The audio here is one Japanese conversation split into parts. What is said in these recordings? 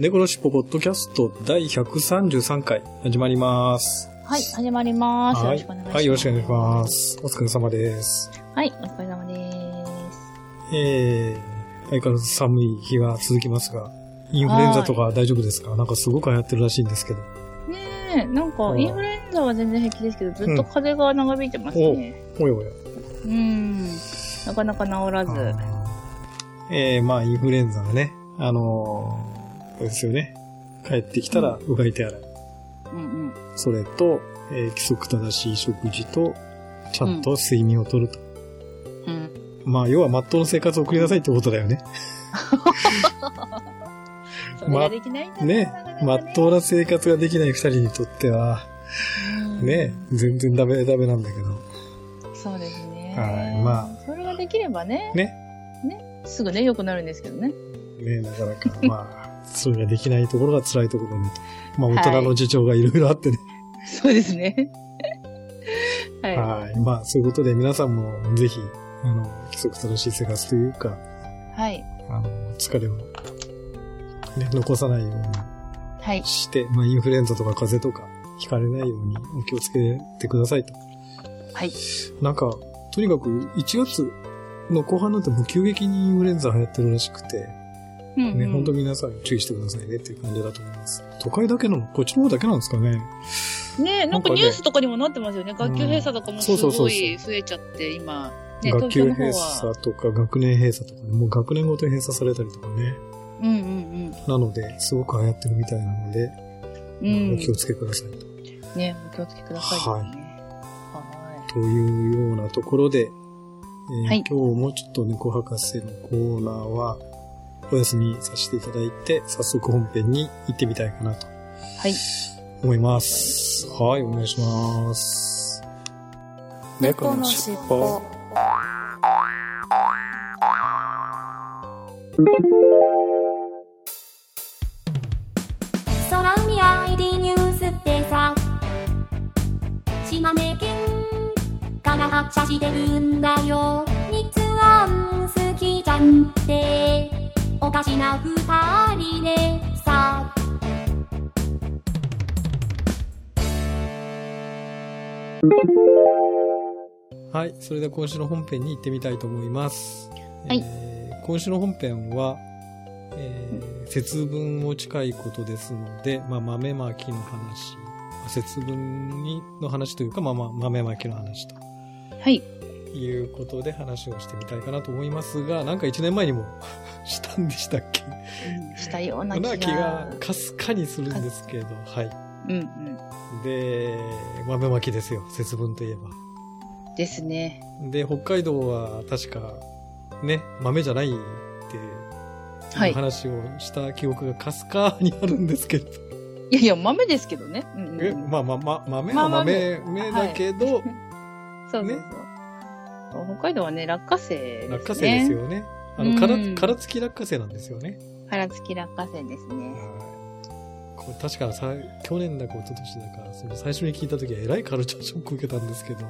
猫のしっぽポッドキャスト第133回始まります。はい、始まります。よはいろしくお願いします。はい、よろしくお願いします。お疲れ様です。はい、お疲れ様です。えー、相変わらず寒い日が続きますが、インフルエンザとか大丈夫ですか？なんかすごく流行ってるらしいんですけど。ねえ、なんか、うんインフルエンザは全然平気ですけど、ずっと風邪が長引いてますね。おやおや。うん。なかなか治らず。えー、まあ、インフルエンザがね、あのれですよね。帰ってきたら、うがい手洗い。うんうん。それと、えー規則正しい食事と、ちゃんと睡眠をとると。うん。まあ、要は、まっとうな生活を送りなさいってことだよね。それができないんだなねまっとうな生活ができない二人にとっては、うんね、全然ダメダメなんだけど。そうですね。はいまあそれができればね。ね。すぐね、良くなるんですけどね。ね、なかなか、まあ、それができないところが辛いところねと。まあ、大人の事情がいろいろあってね。そうですね。はい。はい。まあ、そういうことで皆さんもぜひ、あの、規則正しい生活というか、はい。あの、疲れを、ね、残さないようはいに。して、まあ、インフルエンザとか風邪とか、ひかれないようにお気をつけてくださいと。はい。なんか、とにかく1月の後半なんてもう急激にインフルエンザ流行ってるらしくて、うん、ね、うん。本当皆さん注意してくださいねっていう感じだと思います。都会だけなのこっちの方だけなんですかねねなんかなんかねニュースとかにもなってますよね。学級閉鎖とかもすごい増えちゃって、今。ね、学級閉は。鎖とか学年閉鎖とかね、もう学年ごとに閉鎖されたりとかね。うんうんなので、すごく流行ってるみたいなので、うん。うん。お気をつけくださいと。ね、お気をつけくださいですね。はというようなところで、えーはい今日もちょっと猫博士のコーナーはお休みさせていただいて、早速本編に行ってみたいかなとい。はい。思います。はい、お願いします。猫のしっぽ空海 ID ニュースってさ島根県から発車してるんだよ日安好きじゃんっておかしな二人でさはい、それでは今週の本編に行ってみたいと思います。はい。えー今週の本編は、えー節分も近いことですので、まあ、豆まきの話、まあ節分にの話というか、まあ、まあ豆まきの話と。はい。いうことで話をしてみたいかなと思いますが、なんか1年前にも したんでしたっけ？うんしたような気が。な気がかすかにするんですけど、はい。うんうん。で、豆まきですよ、節分といえば。ですね。で、北海道は確か、ね、豆じゃないって、はい話をした記憶がかすかにあるんですけど。いやいや、豆ですけどね。うんうん、え、まあまあまあ、豆まあは豆豆、豆だけど、そうそうそう。ね北海道はね、落花生ですね。落花生です。よね。あの、うん殻、殻付き落花生なんですよね。殻付き落花生ですね。はいこれ確かさ、去年だか一昨年だか、その最初に聞いた時はえらいカルチャーショック受けたんですけど。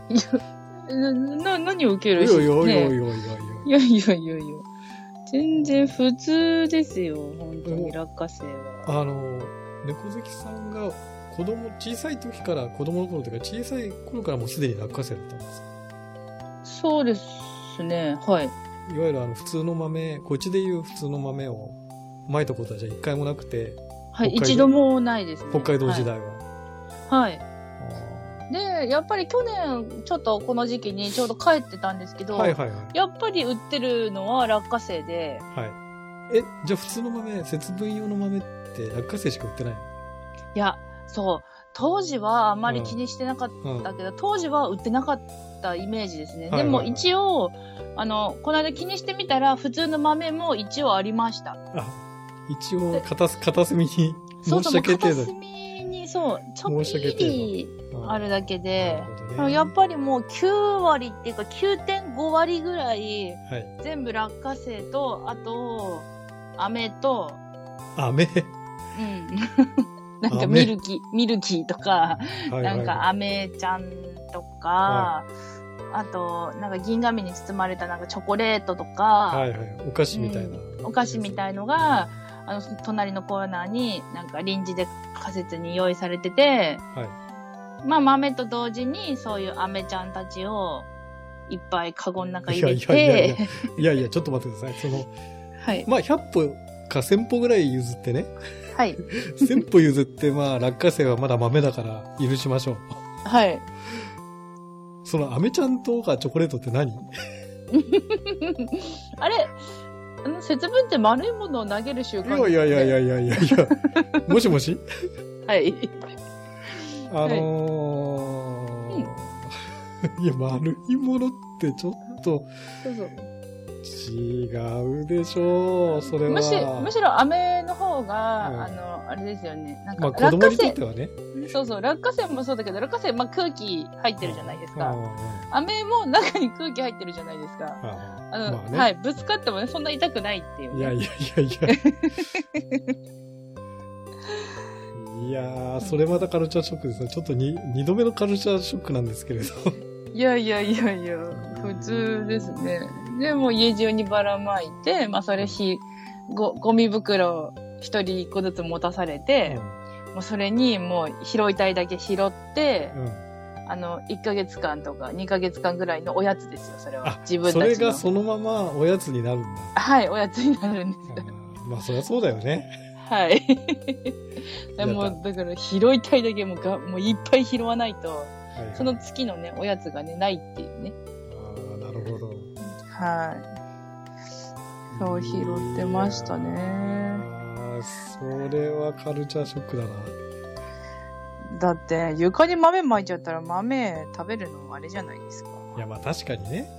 な、な、何を受けるいやいやいやいやねいや。いやいやいやいや。全然普通ですよ、本当に落花生は。あの、猫好きさんが子供、小さい時から、子供の頃というか小さい頃からもうすでに落花生だったんです。そうですね、はい。いわゆるあの普通の豆、こっちでいう普通の豆をまいたことはじゃあ一回もなくて、はい、一度もないですね。北海道時代は。はい。はい。あで、やっぱり去年、ちょっとこの時期にちょうど帰ってたんですけど、ーはいはいはい。やっぱり売ってるのは落花生で、はい。え、じゃあ普通の豆、節分用の豆って落花生しか売ってないいや、そう、当時はあまり気にしてなかったけど、当時は売ってなかったイメージですね。でも一応、あの、この間気にしてみたら、普通の豆も一応ありました。あ、一応片す、片隅にそうそう、申し訳程片度に。隅に、そう、ちょっ申し訳ぴりうんあるだけで、ねやっぱりもう9割っていうか9.5割ぐらい、はい。全部落花生と、あと、飴と、飴？うん。なんか飴ミルキー、ミルキーとか、はいなんか、飴ちゃんとか、あと、なんか銀紙に包まれたなんかチョコレートとか、はいはい。お菓子みたいな。お菓子みたいのが、あの、隣のコーナーになんか臨時で仮設に用意されてて、はまあ豆と同時にそういう飴ちゃんたちをいっぱいカゴの中い。い入れやいやいやいやて、。いやいや、ちょっと待ってください。その、はい。まあ、100歩か1000歩ぐらい譲ってね。はい。1000歩譲って、まあ、落花生はまだ豆だから許しましょう。はい。その、飴ちゃんとかチョコレートって何？あれ、あの、節分って丸いものを投げる習い慣やいやいやいや。やいやいやいや。もしもし？はい。あのー、いや、丸いものってちょっと。違うでしょう、それは。むしむしろ飴の方が、うんあの、あれですよね。なんか、まあ、子落花生供にとって、はね。そうそう、落花生もそうだけど、落花生、まあ空気入ってるじゃないですか。飴も中に空気入ってるじゃないですか。ああの、まあねはい、ぶつかってもね、そんな痛くないっていう、ね。いやいやいやいや。いやー、それまたカルチャーショックですね。ちょっとに二度目のカルチャーショックなんですけれど。いやいやいやいや、普通ですね。で、もう家中にばらまいて、まあそれひ、ご、ゴミ袋一人一個ずつ持たされて、もうそれにもう拾いたいだけ拾って、うんうんあの、1ヶ月間とか2ヶ月間ぐらいのおやつですよ、それはあ。、自分たちの。それがそのままおやつになるんだ。はい、おやつになるんですまあ、そりゃそうだよね。はい。やもう、だから拾いたいだけもうが、もういっぱい拾わないと、はいはいその月のね、おやつがね、ないっていうね。ああ、なるほど。はい。そう、拾ってましたね。それはカルチャーショックだな。だって、床に豆巻いちゃったら豆食べるのあれじゃないですか。いや、まあ確かにね。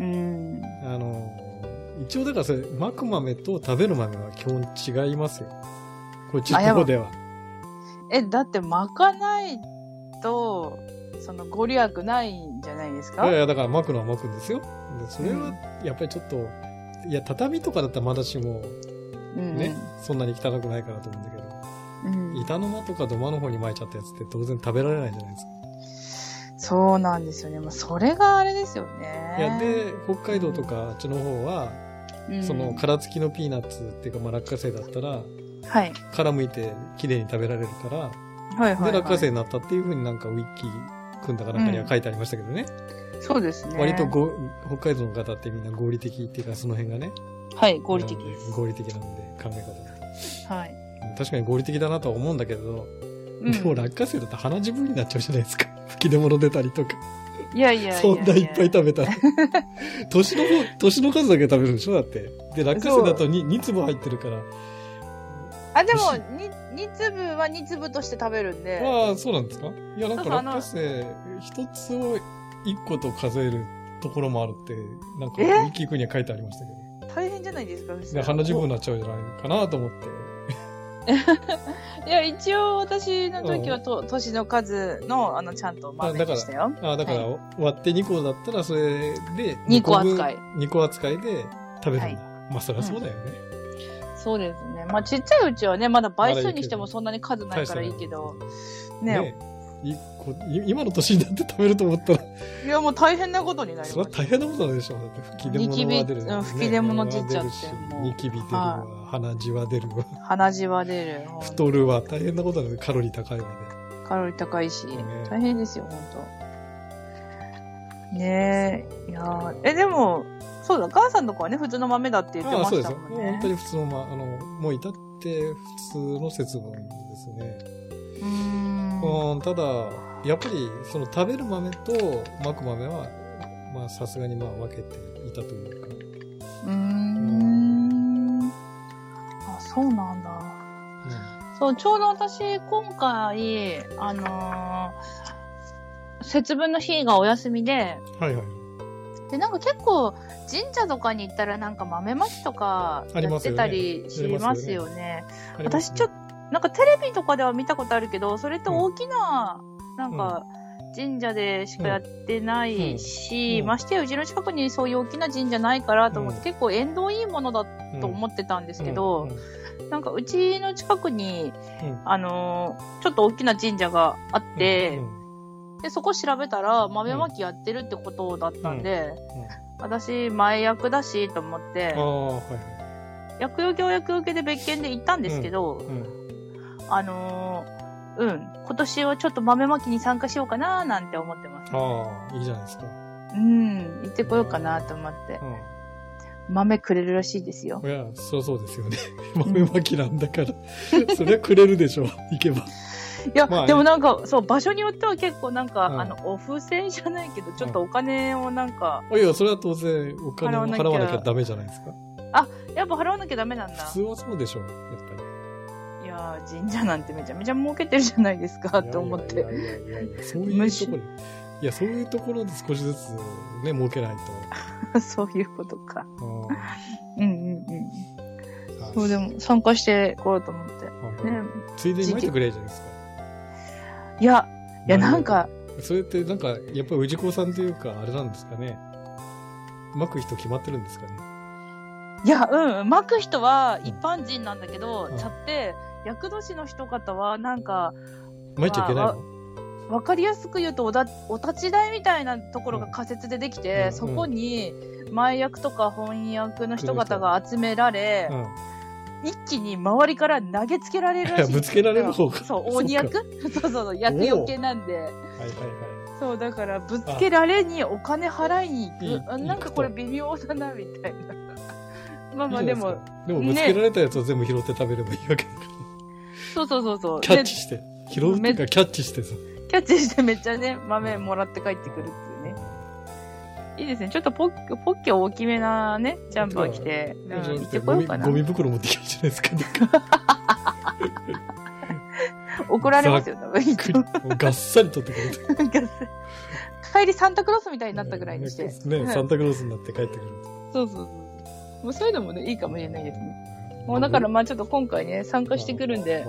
うん。あの、一応だからそれ、巻く豆と食べる豆は基本違いますよ。こっちの方では。え、だって巻かないと、そのご利益ないんじゃないですか？いやいや、だから巻くのは巻くんですよ。でそれは、やっぱりちょっと、いや、畳とかだったらまだしも、うん。ね、そんなに汚くないからと思うんだけど、うん。板の間とか土間の方に巻いちゃったやつって当然食べられないじゃないですか。そうなんですよね。まあ、それがあれですよね。いや、で、北海道とかあっちの方は、うんその殻付きのピーナッツっていうか、まあ、落花生だったら、はい。殻むいて綺麗に食べられるから、はいはい、はい。で、落花生になったっていうふうになんかウィッキー組んだかなんかには書いてありましたけどね。そうですね。割とご北海道の方ってみんな合理的っていうか、その辺がね。はい、合理的でなので合理的なので、考え方す。はい。が。確かに合理的だなとは思うんだけど、うんでも落花生だと鼻自分になっちゃうじゃないですか。吹き出物出たりとか。いやいやいやそんないっぱい食べたら。年の方、年の数だけ食べるんでしょ？だって。で、落花生だと 2, 2粒入ってるから。あ、でも、に、二粒は二粒として食べるんで。ああ、そうなんですか？いや、なんか落花生、一つを一個と数えるところもあるって、なんか、ウえィキークには書いてありましたけど。大変じゃないですかでら鼻自分になっちゃうんじゃないかなと思って。いや、一応私の時はと、年の数の、あの、ちゃんと豆でしたよ。ああ、だから、は割って2個だったら、それで、二個扱い。2個扱いで食べるんだ。はまあ、そりゃそうだよね。そうですね。まあ、ちっちゃいうちはね、まだ倍数にしてもそんなに数ないからいいけど、ね一個い今の年になって食べると思ったら、いや、もう大変なことになりそれはます。大変なことなんでしょう。だって吹き出物は出る、ニキビうん吹き出物出ちゃってニキビ出るわ、鼻血は出るわ、鼻血は出る。太るわ、大変なことなんで、カロリー高いわね。カロリー高いし、ね大変ですよ、ほんと。ねえ、いやーえ、でも、そうだ、母さんの子はね、普通の豆だって言ってああ、まそうですよ。したもんね。本当に普通の、まあ、あの、もう至って普通の節分ですね。うーん。うん、ただ、やっぱり、その食べる豆と巻く豆は、まあ、さすがにまあ、分けていたというか。うーん。あ、そうなんだ。そう、ちょうど私、今回、あのー節分の日がお休みで、はいはい。で、なんか結構、神社とかに行ったらなんか豆まきとかやってありますよねたりしますよね。私ちょっなんかテレビとかでは見たことあるけど、それって大きな、なんか、神社でしかやってないし、ましてやうちの近くにそういう大きな神社ないからと思って、うん。結構縁遠いものだと思ってたんですけど、なんかうちの近くに、うん。あのーちょっと大きな神社があって、うん。で、そこ調べたら豆まきやってるってことだったんで、うん。私、前役だしと思ってはいはい。薬用協約受けで別件で行ったんですけど、うん。あのーうん、今年はちょっと豆まきに参加しようかななんて思ってます。ああ、いいじゃないですか。うん、行ってこようかなと思って。豆くれるらしいですよう。ん。いや、そうそうですよね。豆まきなんだから。そりゃくれるでしょう。行けば。いや、まあでもなんか、そう、場所によっては結構なんか、うんあの、お布施じゃないけど、ちょっとお金をなんか、いや、それは当然お金を払わなきゃダメじゃないですか。やっぱ払わなきゃダメなんだ。普通はそうでしょう、やっぱい神社なんてめちゃめちゃ儲けてるじゃないですか、り。と思って。そういうところ。いや、そういうところで少しずつね、儲けない そういうことか。と。うんうんうんそう、でも参加してこようと思って。はいね、ついでに巻いてくれるじゃないですか。いや、いや、なんか、それってなんか、やっぱり氏子さんというか、あれなんですかね。巻く人決まってるんですかね。いや、うん、巻く人は一般人なんだけど、うんちゃって、厄年の人方は、なんか、巻いちゃいけないのわかりやすく言うとおだ、お立ち台みたいなところが仮設でできて、うんそこに、前役とか翻訳の人方が集められ、うん。一気に周りから投げつけられるらしい。ぶつけられる方が そう、鬼役？そうそうそう、役よけなんで。はいはいはい。そう、だから、ぶつけられにお金払いに行く。あなんかこれ微妙だな、みたいな。まあまあ、でも、でもぶつけられたやつを全部拾って食べればいいわけだから。そうそうそうそう。キャッチして。拾うっていうかキャッチしてさ。でキャッチしてめっちゃね、豆もらって帰ってくるっていうね。いいですね。ちょっとポッケ、ポッケ大きめなね、ジャンパー着て、うん行ってこようかなゴ。ミ袋持ってきてるじゃないですか。怒られますよ、多分。くりもうがっさり取ってくれて。帰りサンタクロースみたいになったぐらいにして。ね、はいサンタクロースになって帰ってくる。そうそうそう。もうそういうのもね、いいかもしれないですね。もうだからまあちょっと今回ね、参加してくるんで、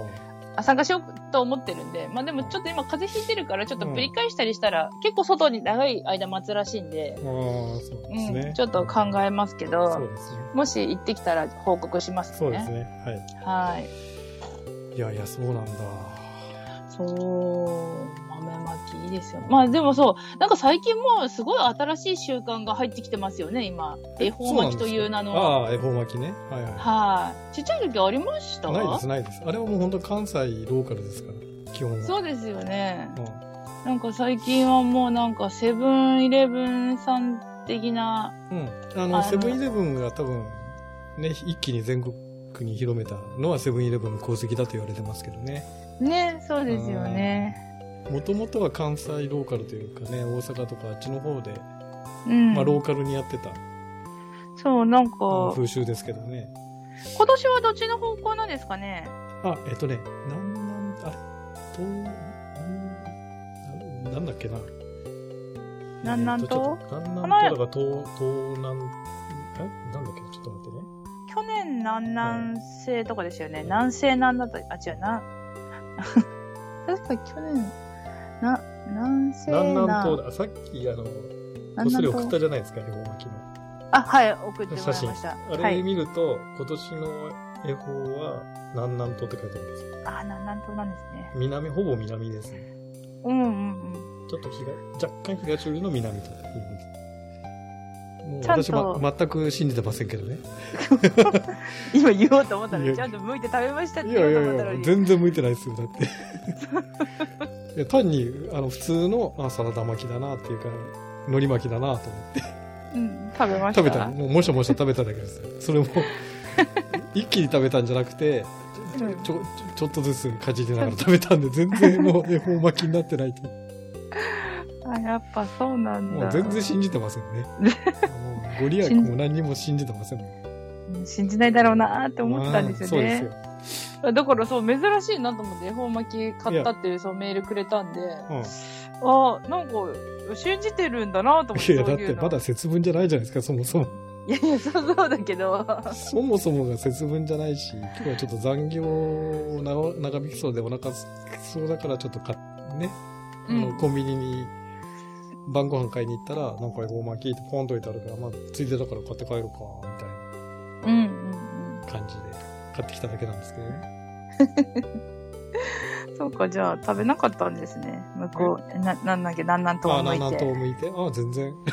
あ参加しようと思ってるんで、まあでもちょっと今風邪ひいてるから、ちょっとぶり返したりしたら、結構外に長い間待つらしいんで、うですうん、ね。ちょっと考えますけど、ね。もし行ってきたら報告しますね。そうですね。はい。はい。いやいや、そうなんだ。そう、豆まきいいですよ。まあでもそう、なんか最近もうすごい新しい習慣が入ってきてますよね、今。恵方巻きという名の。ああ、恵方巻きね。はいははい。ちっちゃい時ありました？い。ないです、ないです。あれはもう本当関西ローカルですから、基本は。そうですよね。うんなんか最近はもうなんかセブンイレブンさん的な、うん。あの、セブンイレブンが多分、ね、一気に全国に広めたのはセブンイレブンの功績だと言われてますけどね。ね、そうですよね。もともとは関西ローカルというかね、大阪とかあっちの方で、うん。まあローカルにやってたそう、なんか、風習ですけどね。今年はどっちの方向なんですかね？あ、えっとね、なんなん、あれ、と、なんなんだっけな。南南東？南南東だから東、東南、え？なんだっけな？ちょっと待ってね。去年南南西とかですよね。南西南だった、あ、違うな。確か去年、な、南西南南南。東だ。あさっき、あの、こっ南そり送った。じゃないですか、恵方巻きの。あ、はい、送ってもらい写真ました。あれはい。見ると、今年の恵方は南南東って書いてあるんですよ。あ、南南東なんですね。南、ほぼ南ですね。うんうんうん。ちょっと東、若干東寄りの南というもう私は全く信じてませんけどね。今言おうと思ったのいやに、ちゃんと剥いて食べましたっていやいやいや言おうと思ったの、に。全然向いてないですよ、だって。いや単に、あの、普通の、あ、サラダ巻きだなっていうか、海苔巻きだなと思って。うん、食べました。食べた。もう、もしゃもしゃ食べただけですよ。それも、一気に食べたんじゃなくて、うんちょ、ちょっとずつかじりながら食べたんで、全然もう 恵方巻きになってないと。あ、やっぱそうなんだ。もう全然信じてませんね。もうご利益も何にも信じてませんもん。うん信じないだろうなーって思ってたんですよそうですねよ。。だからそう、珍しいなと思って、恵方巻き買ったっていうそうメールくれたんで、うん。あ、なんか、信じてるんだなと思って。いや、だってまだ節分じゃないじゃないですか、そもそも。いやいや、そうそうだけど。そもそもが節分じゃないし、今日はちょっと残業を長長引きそうでお腹そうだからちょっとか、ね、あの、うんコンビニに晩ご飯買いに行ったら、なんかごま聞いてポンと置いてあるから、まあ、ついでだから買って帰ろうか、みたいうんうんうん。買ってきただけなんですけどね。そうか、じゃあ食べなかったんですね。向こう、な、なんだっけ、なんなんとあ、な思いて。んなんと向いて、あ、全然。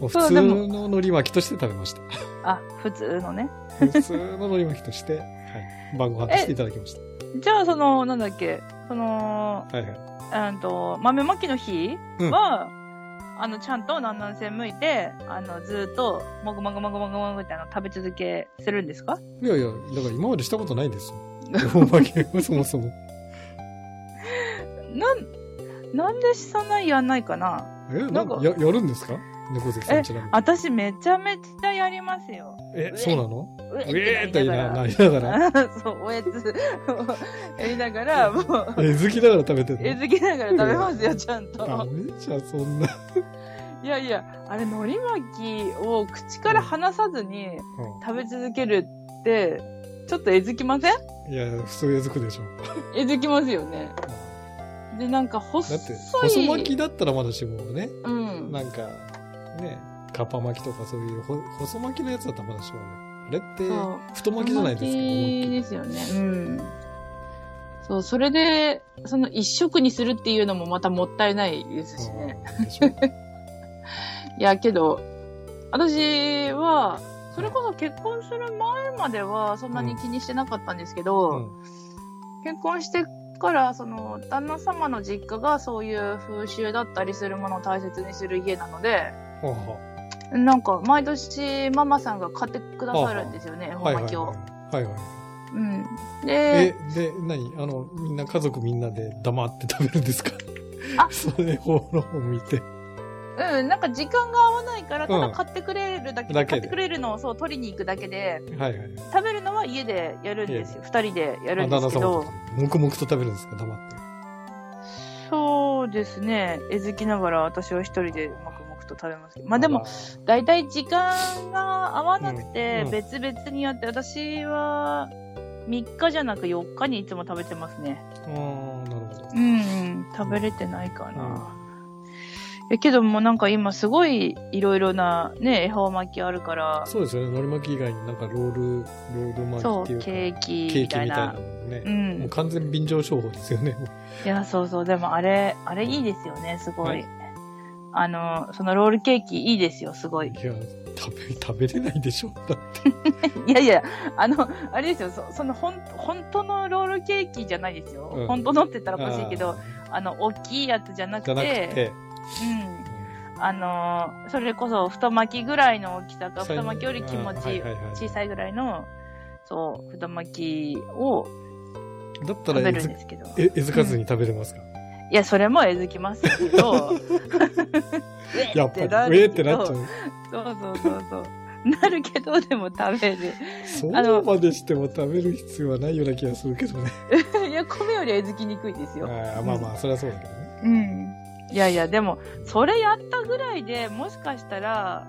普通の海苔巻きとして食べました。あ、普通のね。普通の海苔巻きとして、はい、晩ご飯としていただきました。じゃあ、その、なんだっけ、その、はいはい。うんと、豆まきの日うんは、あの、ちゃんと南南線向いて、あの、ずーっと、もぐもぐもぐもぐもぐってあの、食べ続けするんですか？いやいや、だから今までしたことないんですよ。おまけは そもそも。なん、なんでそんなやんないかな？え、ななんんかか、や、やるんですか？猫関さんちなみに。私めちゃめちゃやりますよ。え、そうなの？ううえーって言いながら。そう、おやつをやりながら、もう、えずきながら食べてるえずきながら食べますよ、ちゃんと。ダメじゃん、そんな。いやいや、あれ、海苔巻きを口から離さずに食べ続けるって、ちょっとえずきませんいや、普通えずくでしょ。えずきますよね。で、なんか細い。だって、細巻きだったらまだしもね、うん。なんか、ね、カッパ巻きとかそういうほ細巻きのやつだったらまだしもね。あれってそう、太巻きじゃないですか、思いっきりですよね。うん。そう、それで、その一食にするっていうのもまたもったいないですしね。うんでしょ いや、けど、私は、それこそ結婚する前まではそんなに気にしてなかったんですけど、うん結婚してから、その、旦那様の実家がそういう風習だったりするものを大切にする家なので、はなんか、毎年ママさんが買ってくださるんですよね、あはあはいはい恵方巻きを。はい。はいはい。うん。えで、、で、何？あの、みんな家族みんなで黙って食べるんですか？あそれ、方の方見て。うん、なんか時間が合わないから、たうんだ買ってくれるだけ、だけで買ってくれるのをそう取りに行くだけで、はいはい。食べるのは家でやるんですよ。二人でやるんですけど黙々と食べるんですか？黙って。そうですね。えずきながら私は一人で黙々と食べますけど。まあでも、あだいたい時間が合わなくてうん、別々にやって、私は3日じゃなく4日にいつも食べてますね。ー、あーなるほど。うん、うん、食べれてないかな。えけどもなんか今すごいいろいろなね、恵方巻きあるから、そうですよね。海苔巻き以外になんかロール、ロール巻きそう、っていうか、ケーキみたいなキみたいなね。うんもう完全便乗商法ですよね。いや、そうそう。でもあれ、あれいいですよね、すごい。はいあの、そのロールケーキいいですよ、すごい。いや、食べ、食べれないでしょ。だって。いやいや、あの、あれですよ、そその、ほん、本当のロールケーキじゃないですよ。うん本当のって言ったらおかしいけど、ああの、大きいやつじゃなくーじゃて、なくて、うん。あの、それこそ太巻きぐらいの大きさか、最太巻きより気持ち小さいぐらいの、そう、太巻きをだったら食べるんですけど。え、えずかずに食べれますか、いや、それもえずきますけど、やっぱり、なウるけどェーってなっちゃう。そうそうそうそう。なるけど、でも食べる。そうまでしても食べる必要はないような気がするけどね。いや、米よりえずきにくいですよ。あーまあまあ、それはそうだけどね。うん。いやいや、でも、それやったぐらいでもしかしたら、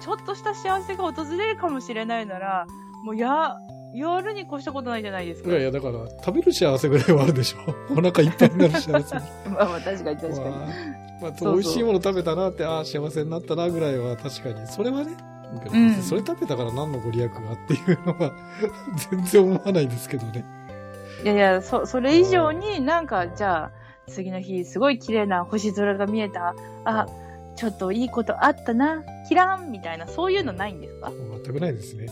ちょっとした幸せが訪れるかもしれないなら、もうや、やるに越したことないじゃないですか。いやいや、だから、食べる幸せぐらいはあるでしょ。お腹いっぱいになる幸せ。まあまあ、確かに確かに。まあ、まあ、美味しいもの食べたなって、ああ、幸せになったなぐらいは確かに、それはね、うんそれ食べたから何のご利益がっていうのは、全然思わないですけどね。いやいや、そ、それ以上になんか、じゃあ、次の日、すごい綺麗な星空が見えた。あ、ちょっといいことあったな。キランみたいな、そういうのないんですか？全くないですね。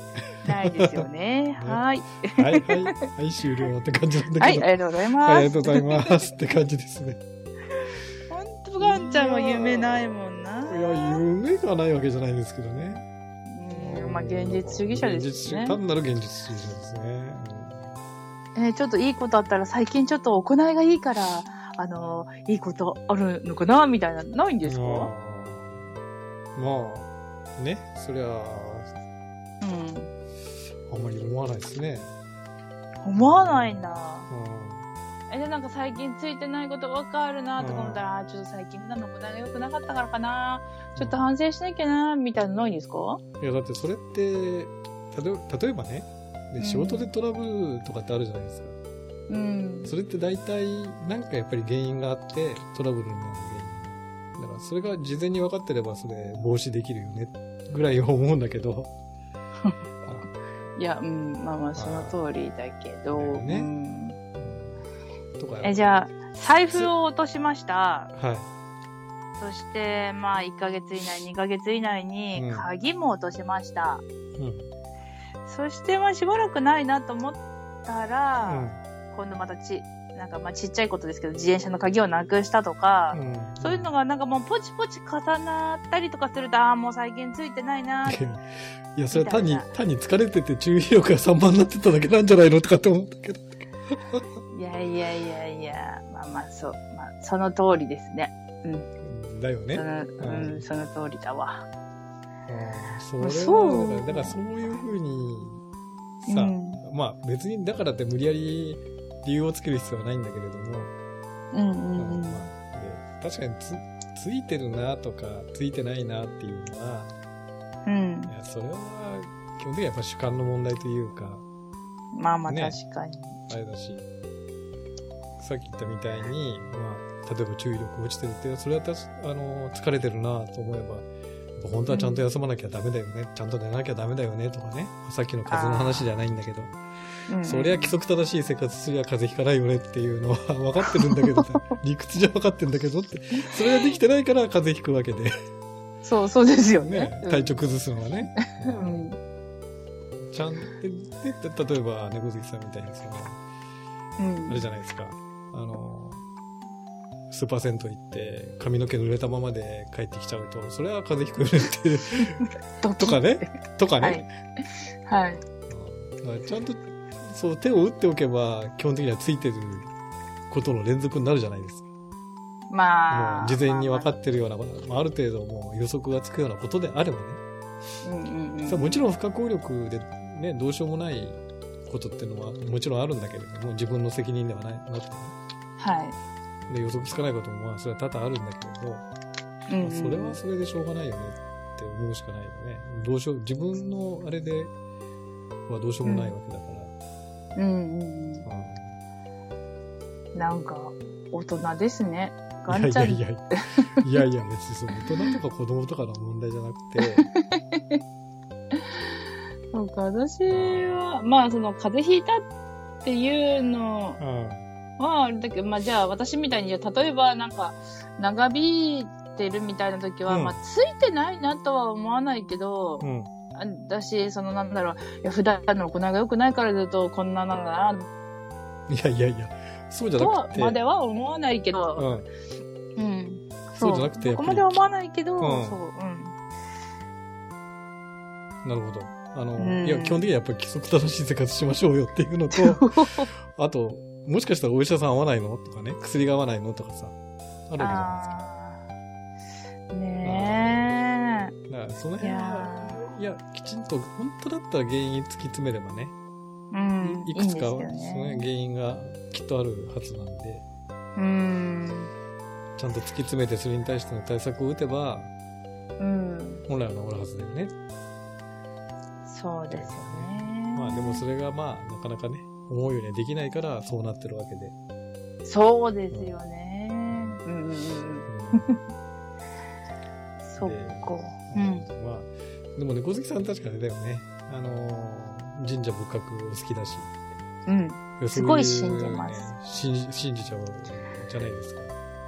ないですよね。はい。はい、はい、はい、終了って感じなんだはい、けど。ありがとうございはい、ます。ありがとうございますって感じですね。ほんと、ガンちゃんは夢ないもんな。いや、夢がないわけじゃないですけどね。うん、まあ、現実主義者ですね義。単なる現実主義者ですね。えーちょっといいことあったら、最近ちょっと行いがいいから、あのいいことあるのかなみたいな、ないんですか？まあ、まあ、ね、そりゃ、うん。あんまり思わないですね。思わないんだ。うんえ、で、なんか最近ついてないことわかるなとか思ったら、あーちょっと最近普段の答えが良くなかったからかな。ちょっと反省しなきゃな、みたいなのないですか？いや、だってそれって、例え例えばね、でうん仕事でトラブルとかってあるじゃないですか。うん。それって大体、なんかやっぱり原因があって、トラブルになる原因。だからそれが事前に分かってれば、それ防止できるよね、ぐらいは思うんだけど。いや、うん、まあまあ、その通りだけど。ねうんとか。え、じゃあ、財布を落としました。はい。そして、まあ、1ヶ月以内、2ヶ月以内にうん、鍵も落としました。うん。そして、まあ、しばらくないなと思ったら、うん。今度またち、なんかまあ、ちっちゃいことですけど、自転車の鍵をなくしたとか、うん。そういうのがなんかもうポチポチ重なったりとかすると、ああ、もう最近ついてないな。いや、それは単に単に疲れてて注意力が散漫になってただけなんじゃないのとかって思ったけど。いやいやいやいや、まあまあ、そう、まあ、その通りですね。うん。だよね。その、うんうん、その通りだわ。そそうだからそういうふうに、さ、うんまあ別にだからって無理やり理由をつける必要はないんだけれども、うんうまあんうん。まあで確かにつついてるなとか、ついてないなっていうのは、うん。い。や、それは基本的にはやっぱ主観の問題というか、まあまあ、ね。確かに。あれだし、さっき言ったみたいに、まあ、例えば注意力落ちてるって、それはたし、あの、疲れてるなと思えば、本当はちゃんと休まなきゃダメだよね、ちゃんと寝なきゃダメだよねとかね、さっきの風邪の話じゃないんだけど、うんそりゃ規則正しい生活すりゃ風邪ひかないよねっていうのは分かってるんだけど、理屈じゃ分かってるんだけどって、それができてないから風邪ひくわけで、そう、そうですよねね。、体調崩すのはね。うん。ちゃんで、で例えば猫好きさんみたいにその、うん。あれじゃないですか。あの、スーパー銭湯行って髪の毛濡れたままで帰ってきちゃうと、それは風邪ひくよねって、とかね。とかはいね。。はい。うんだからちゃんと、そう、手を打っておけば、基本的にはついてることの連続になるじゃないですか。まあ。事前に分かっってるような、まあ、ある程度もう予測がつくようなことであればね。うんうんうん。もちろん不可抗力でね、どうしようもないことっていうのはもちろんあるんだけれども、自分の責任ではないなくてね。はい。で、予測つかないこともまあ、それは多々あるんだけれど、うんうん。それはそれでしょうがないよねって思うしかないよね。どうしよう、自分のあれではどうしようもないわけだから。うんうんうん。なんか、大人ですね。ガンちゃん。いやいやいや、いやいや、別にその大人とか子供とかの問題じゃなくて、そうか、私は、まあ、その、風邪ひいたっていうのうん。は、あれだけど、まあ、じゃあ、私みたいに、例えば、なんか、長引いてるみたいな時は、うんまあ、ついてないなとは思わないけどう、ん。あだし、その、なんだろう、いや、普段の行いが良くないからだと、こんななんだな、いやいやいや、そうじゃなく、て、までは思わないけうど、ん。うん。そうじゃなくて、こまでは思わないけど、うんそう、うん。なるほど。あの、うんいや、基本的にはやっぱり規則正しい生活しましょうよっていうのと、あと、もしかしたらお医者さん合わないのとかね、薬が合わないのとかさ、あるわけじゃないですか。だから、その辺は、やいや、きちんと、本当だったら原因突き詰めればね、ーうん。いくつか、そのね。原因がきっとあるはずなんで、うん。ちゃんと突き詰めてそれに対しての対策を打てば、うん。本来は治るはずだよね。そうですよね。まあでもそれがまあ、なかなかね、思うようにはできないから、そうなってるわけで。そうですよね。うんうんうん。うんそっか。うん。まあ、でも猫好きさん確かにだよね。あのー神社仏閣好きだし。うん。すごい信じます信じ、信じちゃうじゃないですか。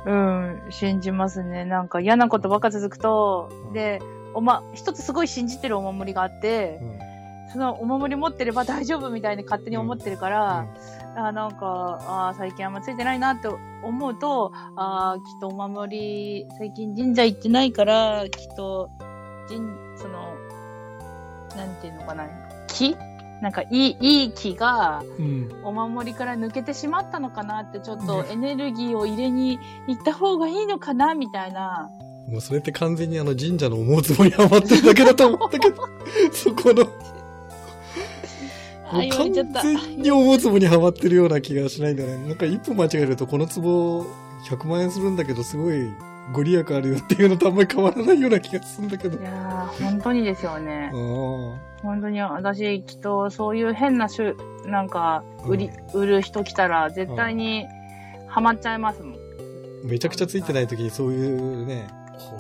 うん。信じますね。なんか嫌なことばっか続くとう、んで、おま、一つすごい信じてるお守りがあってう、ん。そのお守り持ってれば 大丈夫みたいに勝手に思ってるから、うんあなんか、あー最近あんまついてないなって思うと、あーきっとお守り、最近神社行ってないから、きっと、神、その、なんていうのかな、木なんかいい、いい木が、うん。お守りから抜けてしまったのかなって、ちょっとうんエネルギーを入れに行った方がいいのかなみたいな。もうそれって完全にあの神社の思うつぼにハマってるだけだと思ったけど、そこの。あー、言われ完。全に思うツボにはまってるような気がしないんだね。なんか一歩間違えるとこのツボ100万円するんだけどすごいご利益あるよっていうのとあんまり変わらないような気がするんだけどい。やー、本当にですよねう。ん。本当に私、きっとそういう変な種、なんか、売り、売る人来たら絶対にハマっちゃいますもん。めちゃくちゃついてない時にそういうね、こ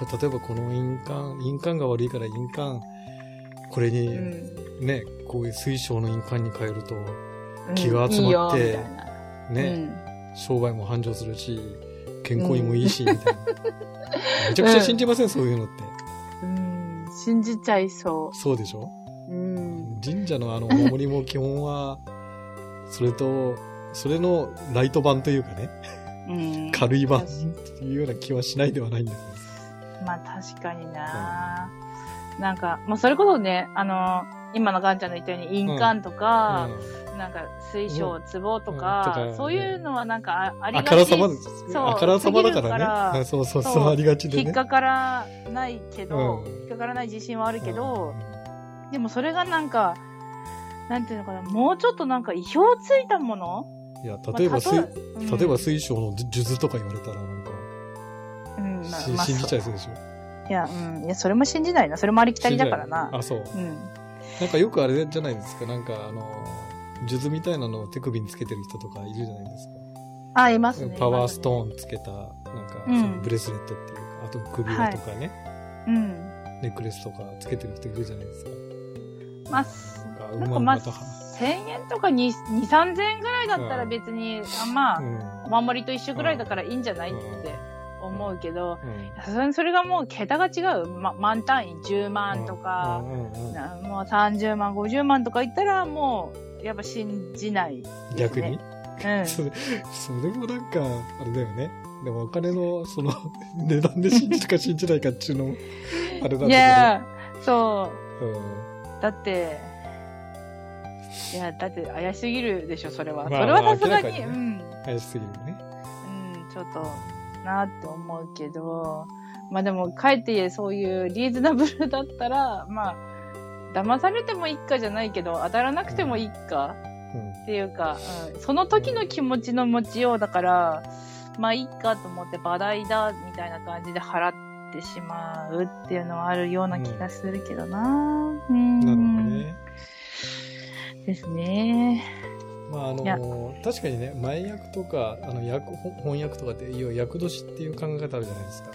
れ、これ例えばこの印鑑、印鑑が悪いから印鑑、これにうん。ね、こういう水晶の印鑑に変えると、うん気が集まっていいよみたいなね、商売も繁盛するし、健康にもいいし、みたいな。めちゃくちゃ信じません、そういうのって。うん。うん。信じちゃいそそうでしょ？う。うん。神社のあのお守りも基本は、それと、それのライト版というかね、うん。軽い版っていうような気はしないではないんだけど。まあ確かにな、なんか、まあそれこそね、あの、今のガンちゃんの言ったように印鑑とか、なんか水晶、壺とか、うんとかそういうのはなんかあありがちあからさま、そうあからさまだかららね。そうそうそそうう、ありがちでね。引っかからないけど、うん引っかからない自信はあるけど、でもそれがなんか、なんていうのかな、もうちょっとなんか意表ついたもの？いや、例えば、水まあ例えば水晶の数珠とか言われたらなんか、うん、まあ信じちゃいそうでしょ。いや、うん。いや、それも信じないな。それもありきたりだからな。あ、そう。うん。なんかよくあれじゃないですか。なんかあの、数珠みたいなのを手首につけてる人とかいるじゃないですか。あ、いますね。パワーストン。ーンつけた、なんか、うんそのブレスレットっていうか、あと首輪とかね、うん。ネックレスとかつけてる人いるじゃないですか。まあ、なんか、まあ、馬または、1000円とか2、2 3000円ぐらいだったらうん別に、あまあ、うん。お守りと一緒ぐらいだからいいんじゃないっうんて思うけど、うんさすがにそれがもう桁が違う。ま、満単位10万とか、うんうんうんなもう30万、50万とか言ったらもう、やっぱ信じない、逆に、うん。それ、それもなんか、あれだよね。でもお金の、その、値段で信じるか信じないかっていうのも、あれだけど。いや、そうんう。だって、いや、だって怪しすぎるでしょ、それは。まあそれはさすがに、ねうん。怪しすぎるね。うん、ちょっと、なって思うけど、まあでも、かえってそういうリーズナブルだったら、まあ、騙されてもいいかじゃないけど、当たらなくてもいいかうん。っていうか、うん、その時の気持ちの持ちようだから、まあいいかと思って話題だ、みたいな感じで払ってしまうっていうのはあるような気がするけどなうん。なるほどね。ですね。まああの、確かにね、前役とか、あの、役、ほ翻訳とかって、要は役年っていう考え方あるじゃないですか。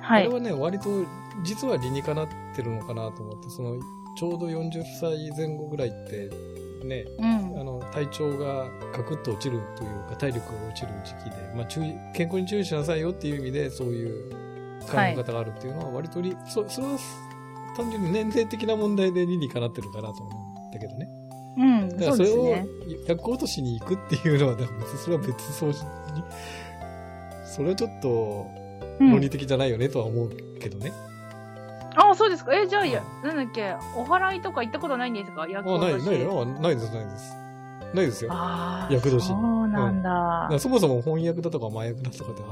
はい。あれはね、割と、実は理にかなってるのかなと思って、その、ちょうど40歳前後ぐらいって、ね、うんあ。の、体調がガクッと落ちるというか、体力が落ちる時期で、まあ、注意、健康に注意しなさいよっていう意味で、そういう考え方があるっていうのは、割とり、そ、それは、単純に年齢的な問題で理にかなってるかなと思うんだけどね。うん。だからそれを。役落としに行くっていうのは、別にそれは別そうに、それはちょっとうん論理的じゃないよねとは思うけどね。あそうですか？え、じゃあ、いや、なんだっけ、お祓いとか行ったことないんですか？役あ、ない、ないないです、ないです。ないですよ。だかああ。厄年そうなんだ。らそもそも翻訳だとか麻薬だとかで、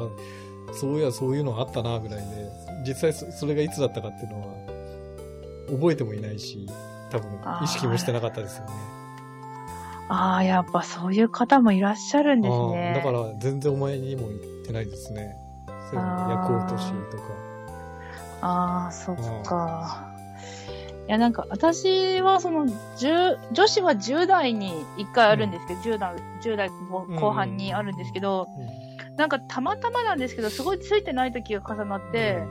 あそういや、そういうのあったな、ぐらいで、実際そそれがいつだったかっていうのは、覚えてもいないし、多分意識もしてなかったですよね。ああ、やっぱそういう方もいらっしゃるんですね。だから、全然お前にも言ってないですね。そういうあー役落としとか。ああ、そっか。いや、なんか、私は、その、十、女子は10代に1回あるんですけど、10代、10代後半にあるんですけど、なんか、たまたまなんですけど、すごいついてない時が重なって、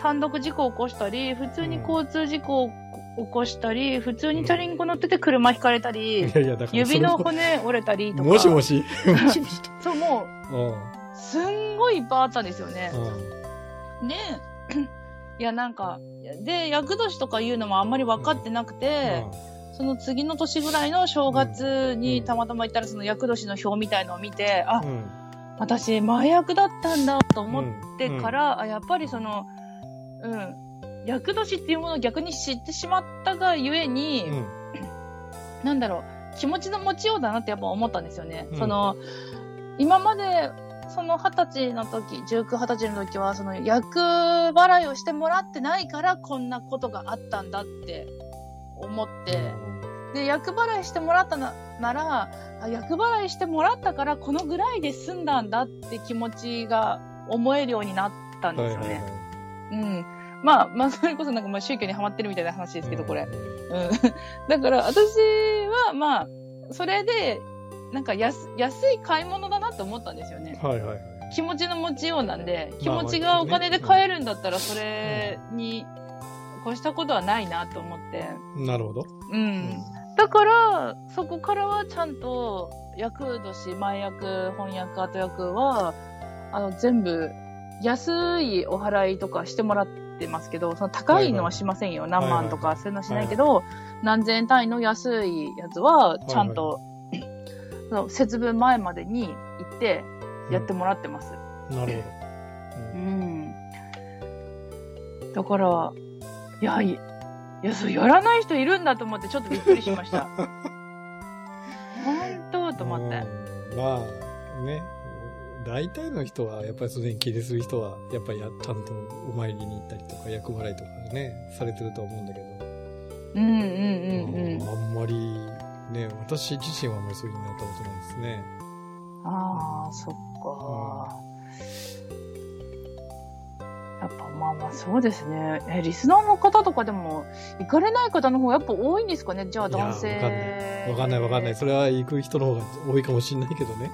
単独事故を起こしたり、普通に交通事故を起こしたり、普通にチャリンコ乗ってて車ひかれたりい、やいや、指のそ骨折れたりとか。れももしもし。そう、もうん。う、すんごいいっぱいあったんですよね。うん。で、いや、なんか、で、厄年とかいうのもあんまり分かってなくて、その次の年ぐらいの正月にたまたま行ったらその厄年の表みたいのを見て、あう、ん。私、麻薬だったんだと思っうんてから、あやっぱりその、うん、厄年っていうものを逆に知ってしまったがゆえに、うん。なんだろう、気持ちの持ちようだなってやっぱ思ったんですよね。うんその、今まで、その二十歳の時、19、二十歳の時は、その役払いをしてもらってないから、こんなことがあったんだって思って、で、厄払いしてもらったななら、あ厄払いしてもらったからこのぐらいで済んだんだって気持ちが思えるようになったんですよね。うん。まあ、まあ、それこそなんかまあ宗教にハマってるみたいな話ですけど、これ。うん。だから、私は、まあ、それで、なんか安、安い買い物だなって思ったんですよね。はいはいはい。気持ちの持ちようなんで、気まあ持ちがお金で買えるんだったら、それに越したことはないなと思って。なるほど。うん。だから、そこからはちゃんと、役年、前役、翻訳、後役は、あの、全部、安いお払いとかしてもらってますけど、その高いのはしませんよ。何万とか、そういうのはしないけど、何千円単位の安いやつは、ちゃんと、その節分前までに行って、やってもらってます。なるほど。うん。だから、いや、いいや、そう、やらない人いるんだと思って、ちょっとびっくりしました。本当と思って。うんまあ、ね。大体の人は、やっぱりそれに気にする人は、やっぱりやちゃんとお参りに行ったりとか、厄払いとかね、されてるとは思うんだけど。うんうんうんうん。あんまり、ね、私自身はあんまりそういうふうになったことないですね。ああ、そっか。やっぱまあまあそうですね。え、リスナーの方とかでも、行かれない方の方やっぱ多いんですかね？じゃあ男性。わかんないわかんない。それは行く人の方が多いかもしれないけどね。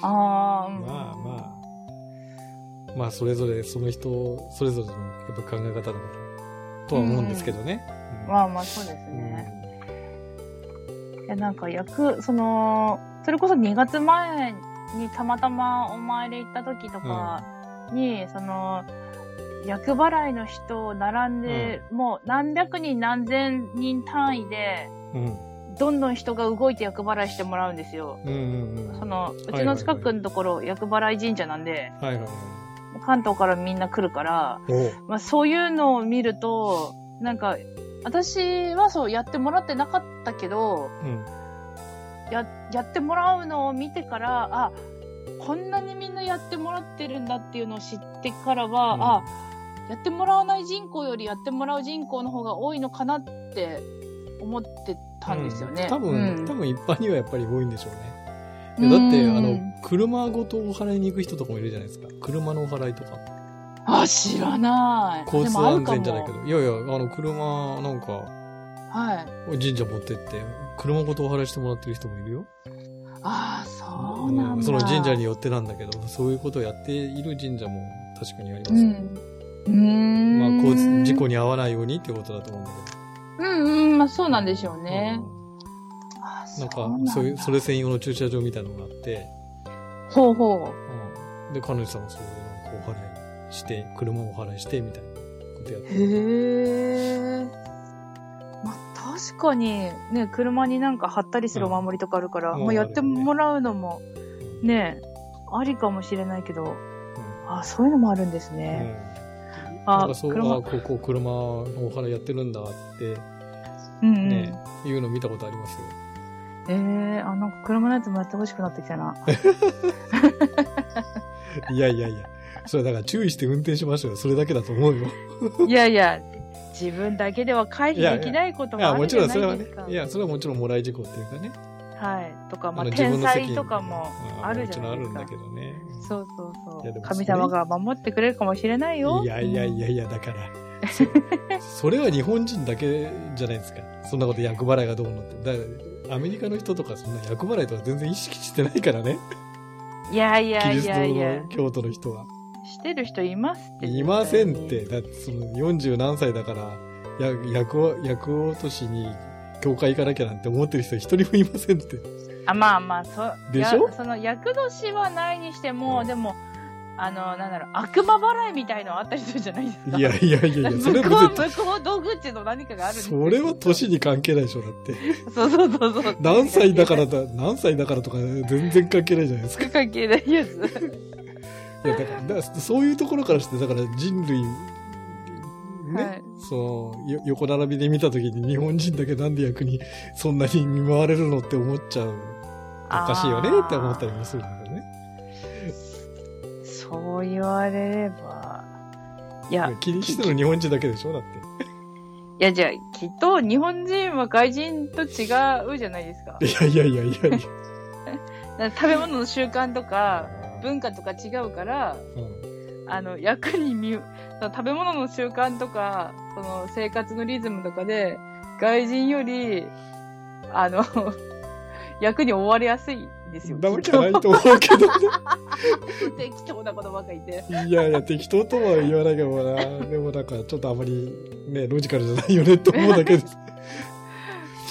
ああ、うん。まあまあ。まあ、それぞれ、その人、それぞれのやっぱ考え方だとは思うんですけどね。うんまあまあそうですね。いや、なんか役、その、それこそ2月前にたまたまお参り行った時とかに、その、厄払いの人を並んで、もう何百人何千人単位で、うん。どんどん人が動いて厄払いしてもらうんですよ。うんうんうん。その、うちの近くのところ、厄払い神社なんで、はいはいはい。関東からみんな来るから、まあそういうのを見ると、なんか、私はそうやってもらってなかったけど、うん。や、やってもらうのを見てから、あ、こんなにみんなやってもらってるんだっていうのを知ってからは、うんあ、やってもらわない人口よりやってもらう人口の方が多いのかなって思ってたんですよね。うん多分、うん多分一般にはやっぱり多いんでしょうね。うんだって、あの、車ごとお払いに行く人とかもいるじゃないですか。車のお払いとか。あ、知らない。交通安全じゃないけど。いやいや、あの、車なんか、はい。神社持ってって、車ごとお払いしてもらってる人もいるよ。ああ、そうなんだ。その神社によってなんだけど、そういうことをやっている神社も確かにありますよ。うん。うーん。まあ、交通、事故に遭わないようにってことだと思うんだうんうん、まあそうなんでしょうけど。ね。うんあなんかそういう、それ専用の駐車場みたいなのがあって、ほうほうん。で、彼女さんもそういうなんかお払いして、車をお払いして、みたいなことやっう。て。へえ。まあ確かに、ね、車になんか貼ったりするお守りとかあるから、うんまあやってもらうのも、ね、ありかもしれないけど、うんあそういうのもあるんですうんね。あなんかそう、車あここ車のお払いやってるんだって、うんうん。ね、いうの見たことありますよ。ええあ、なんか車のやつもやってほしくなってきたな。いやいやいや。それだから注意して運転しましょうよ。それだけだと思うよ。いやいや、自分だけでは回避できないこといや、もあるじゃろんそれはいねなですか。。いや、それはもちろんもらい事故っていうかね。はい。とか、まあ、の天才とかもうんあるじゃないですかもちろんあるんだ。けどね。そうそうそう。神様が守ってくれるかもしれないよ。いやいやいやいや、だから。そ それは日本人だけじゃないですか。そんなこと厄払いがどうのって。だから、アメリカの人とかそんな厄払いとか全然意識してないからね。いやいやいキリストやいやの。京都の人は。してる人いますって。いませんって。。だってその40何歳だから、や厄を、厄落としに教会行かなきゃなんて思ってる人一人もいませんって。あ、まあまあ、そ、でしょ？その、厄年はないにしても、でも、あの、なんだろう、悪魔払いみたいのあったりするじゃないですか。いやいやいやいや、それは別に、向こう道具っちの何かがあるそれは年に関係ないでしょ、だって。そうそうそうそう。何歳だからだ、何歳だからとか全然関係ないじゃないですか。関係ないやつ。いや、だから、だからそういうところからして、だから人類、ね、はいそう、よ横並びで見たときに日本人だけなんで役にそんなに見舞われるのって思っちゃう。おかしいよねって思ったりもするんだよね。そう言われれば。いや、キリストの日本人だけでしょだって。いや、じゃあ、きっと日本人は外人と違うじゃないですか。いやいやいやいやいや。食べ物の習慣とか、文化とか違うから、うんあの、役に見う、その食べ物の習慣とか、その生活のリズムとかで、外人より、あの、役に追われやすいんですよ。なわけないと思うけどね。適当なことばっか言って。いやいや、適当とは言わないけどな。でもなんか、ちょっとあまりね、ロジカルじゃないよねって思うだけです。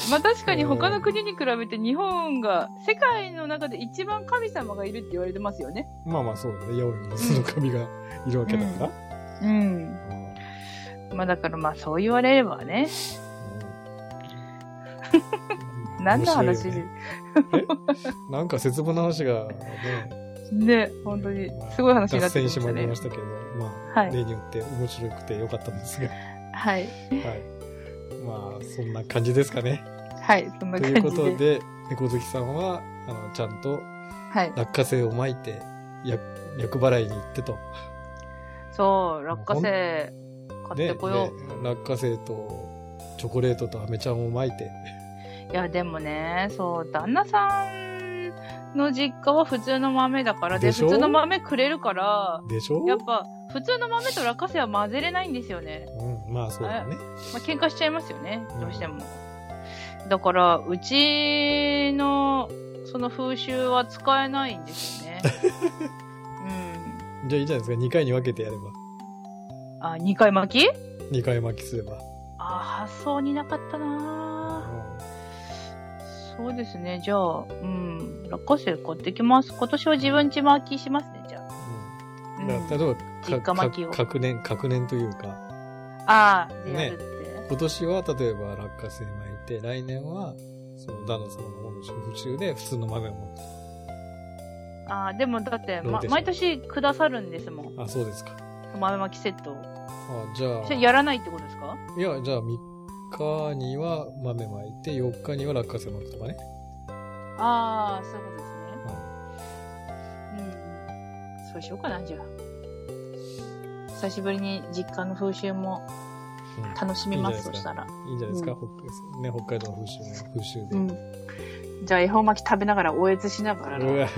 まあ確かに他の国に比べて日本が世界の中で一番神様がいるって言われてますよね。まあまあそうだね。八百万の神がいるわけだから。うん。うんまあだからまあそう言われればね。何の話？ねえ？なんか節分の話がね、ね、本当にすごい話になってきま脱線ししたねまいりま。したけど、まあ、はい例によって面白くてよかったんですが、はい。はい。まあ、そんな感じですかね。はい、そんなというこ感じで。とで、猫好きさんは、あの、ちゃんとはい。落花生をまいて、や、厄払いに行ってと。そう、落花生買ね、でってこよ落花生と、チョコレートとアメちゃんをまいて、う。いや、でもね、そう、旦那さんの実家は普通の豆だから、で、普通の豆くれるから、でしょ？やっぱ、普通の豆と落花生は混ぜれないんですよね。うん、まあそうだね。まあ、喧嘩しちゃいますよねうん。どうしても。だから、うちの、その風習は使えないんですよね。うん。じゃあいいじゃないですか。2回に分けてやれば。あ、二回巻き？2回巻きすれば。あ、発想になかったなそうですね。じゃあ、うん。落花生買ってきます。今年は自分ち巻きしますね、じゃあ。うん。うんだから例えば、実家巻きをか確年、確年というか、ああ、でやるって。今年は例えば落花生巻来年は、その旦那様の方の風習で普通の豆を巻ああ、でもだって、ま毎年くださるんですもん。く。あ、そうですか。豆巻きセットを。あ、じゃあ、やらないってことですか？いや、じゃあ3日には豆巻いて、4日には落花生巻くとかね。ああ、そういうことですね。うん。そうしようかな、じゃあ。久しぶりに実家の風習もうん楽しみます、そしたら。いいんじゃないですか、うん北ね、北海道の風習の風習で。うん。じゃあ、恵方巻き食べながら、おえつしながら、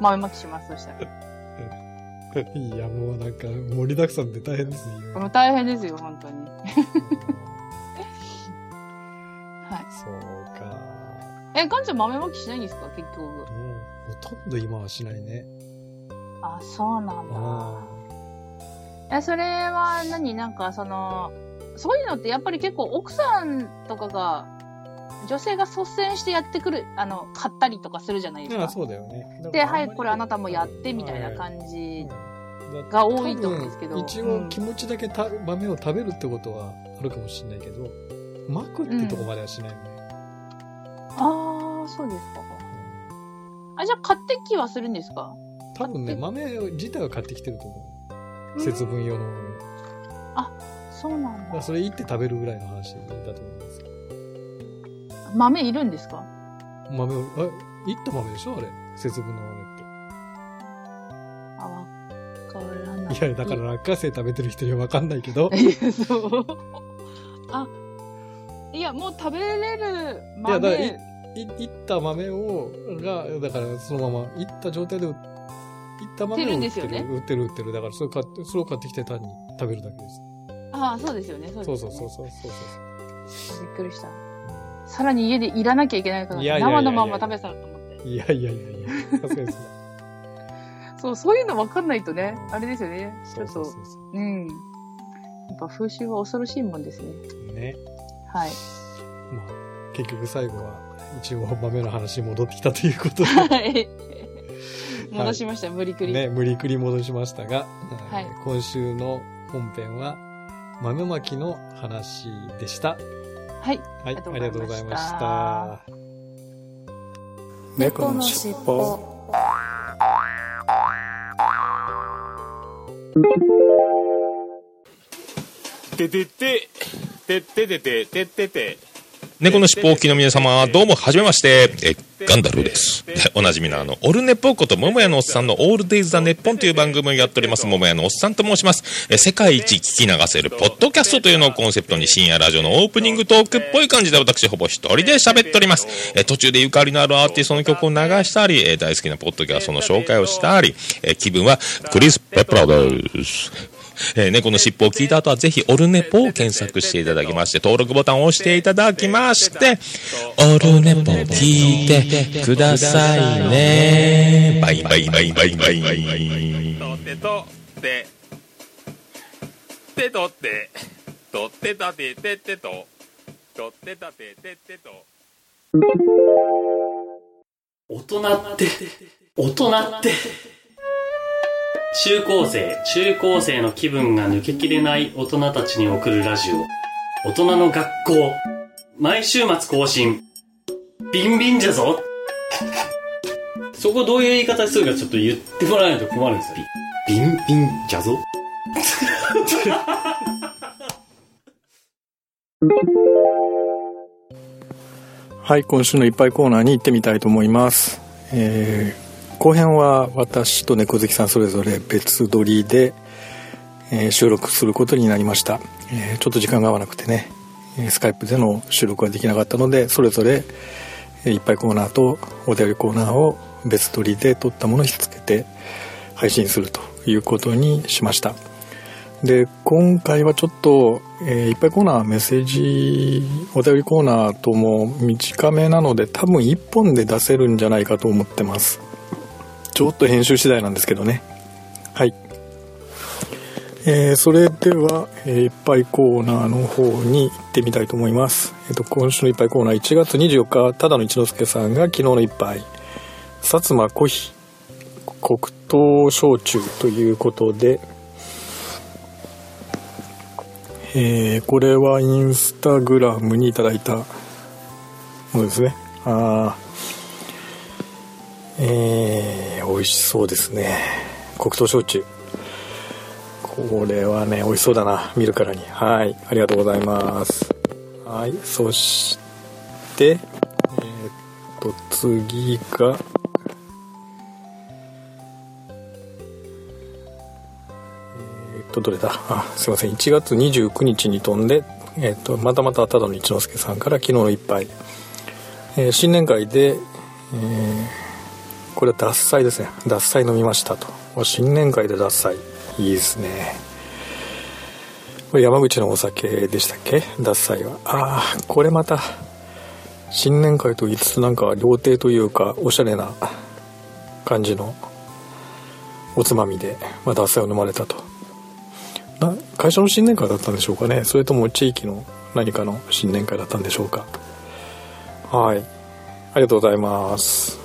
豆巻きします、そしたら。いや、もうなんか盛りだくさんで大変ですね。もう大変ですよ、本当に。はい。そうか。え、ガンちゃん豆巻きしないんですか結局。もう、ほとんど今はしないね。あ、そうなんあだ。え、それは何？なんか、その、そういうのってやっぱり結構奥さんとかが、女性が率先してやってくる、あの、買ったりとかするじゃないですか。あそうだよね。で、はい、これあなたもやってみたいなじ感じがが多いと思うんですけど。一応うん気持ちだけた豆を食べるってことはあるかもしれないけど、巻くってとこまではしないよね。ああ、そうですか。あ、じゃあ買ってきはするんですか？多分ね、買豆自体は買ってきてると思う。節分用のもの。だそうなんだ。それ行って食べるぐらいの話だと思います。豆いるんですか？豆を、あ、行った豆でしょ？あれ。節分の豆っあ、わからない。て。いや、だから落花生食べてる人にはわかんないけど。いや、そう。あ、いや、もう食べれるいやだ豆。からいいいった豆を、が、だからそのまま、いった状態で売っ、いっ売ってる。んですよね売ってる売ってる。だからそれ買って、それを買ってきて単に食べるだけです。あそうですよね。そうねそうそうそうそうそう。びっくりした。さらに家でいらなきゃいけないから、いやいやいやいや生のまんま食べてたと思って。いやいやいやいや、さすがですね。そう、そういうの分かんないとね、あれですよね。ちそうょっと、そうそうそうん。やっぱ風習は恐ろしいもんですね。う。ね。はい。まあ、結局最後は、一応豆の話に戻ってきたということで、はい。戻しました、無理くり。ね、無理くり戻しましたが、はい今週の本編は、豆まきの話でした。はい。はい、あありがとうございましたた。猫のしっぽててて、てっててて、てってて、猫の尻尾をきの皆様、どうも、はじめまして。え、ガンダルーです。で、おなじみのあの、オルネポこと、桃屋のおっさんのオールデイズ・ザ・ネッポンという番組をやっております、桃屋のおっさんと申します。え、世界一聞き流せる、ポッドキャストというのをコンセプトに、深夜ラジオのオープニングトークっぽい感じで、私、ほぼ一人で喋っております。え、途中でゆかりのあるアーティストの曲を流したり、え、大好きなポッドキャストの紹介をしたり、え、気分は、クリス・ペプラです。えー猫の尻尾を聞いた後はぜひオルネポを検索していただきまして、登録ボタンを押していただきまして、オルネポ聞いてくださいね。バイバイバイバイバイ。とってとっててとってとってたてててととってたてててと大人って、大人って。中高生、中高生の気分が抜けきれない大人たちに送るラジオ。大人の学校。毎週末更新。ビンビンじゃぞ。そこどういう言い方するかちょっと言ってもらわないと困るんですよ。ビンビンじゃぞ？はい、今週のいっぱいコーナーに行ってみたいと思います。えー後編は私と猫好きさんそれぞれ別撮りで、えー収録することになりました、えーちょっと時間が合わなくてね、スカイプでの収録はできなかったので、それぞれ、いっぱいコーナーとお便りコーナーを別撮りで撮ったものを引き付けて配信するということにしました。で今回はちょっと、えーいっぱいコーナーメッセージお便りコーナーとも短めなので多分1本で出せるんじゃないかと思ってますちょっと編集次第なんですけどね。はい。えーそれでは、えーいっぱいコーナーの方に行ってみたいと思います、えっと今週のいっぱいコーナー1月24日ただの一之輔さんが昨日の一杯。薩摩コヒ黒糖焼酎ということでえーこれはインスタグラムにいただいたものですね。あーえー美味しそうですね。黒糖焼酎。これはね美味しそうだな。見るからに。はい。ありがとうございます。はい。そしてえーっと次がえっと、どれだ？あ、すいません。1月29日に飛んで、えっと、またまたただの一之輔さんから昨日の一杯。えー新年会で、えーこれは獺祭ですね。獺祭飲みましたと。新年会で獺祭。いいですね。これ山口のお酒でしたっけ？獺祭は。ああ、これまた、新年会と言いつつなんか料亭というか、おしゃれな感じのおつまみで、まあ、獺祭を飲まれたと。な会社の新年会だったんでしょうかね？それとも地域の何かの新年会だったんでしょうか？はいありがとうございます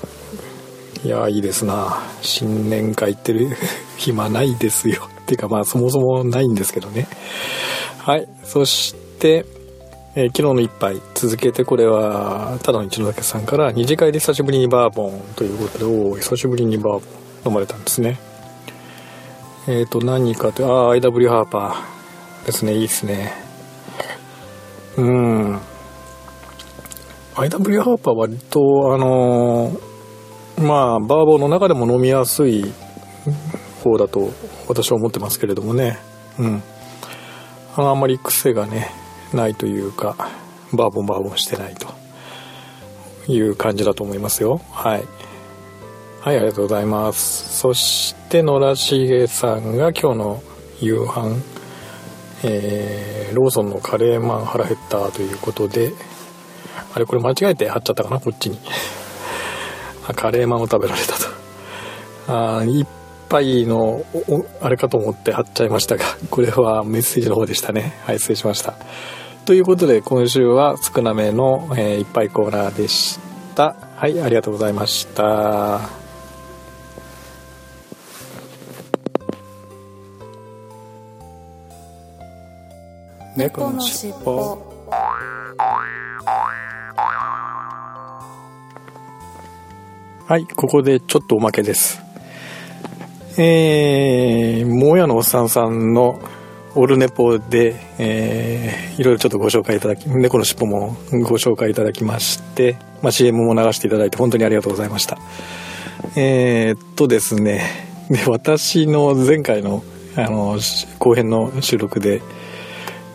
いやいいですな。新年会行ってる 暇ないですよ。っていうかまあそもそもないんですけどね。はい。そして、えー昨日の一杯。続けてこれはただの一之輔さんから二次会で久しぶりにバーボンということでおー久しぶりにバーボン飲まれたんですね。えっ、と、何かと、ああ、IW ハーパー。ですね、いいですね。うん。IW ハーパー割と、あのーまあ、バーボーの中でも飲みやすい方だと私は思ってますけれどもね。うん。あんまり癖がね、ないというか、バーボンバーボンしてないという感じだと思いますよ。はい。はい、ありがとうございます。そして、野良茂さんが今日の夕飯、えーローソンのカレーマン腹減ったということで、あれ、これ間違えて貼っちゃったかな、こっちに。あカレーマンを食べられたと。あ一杯の、あれかと思って貼っちゃいましたが、これはメッセージの方でしたね。はい、失礼しました。ということで、今週は少なめの、えー、一杯コーナーでした。はい、ありがとうございました。猫のしっぽ。はい、ここでちょっとおまけです。えー、もやのおっさんさんのオルネポで、えーいろいろちょっとご紹介いただき、猫のしっぽもご紹介いただきまして、まあ、CM も流していただいて本当にありがとうございました。えーっとですね、で、私の前回の、あの、後編の収録で、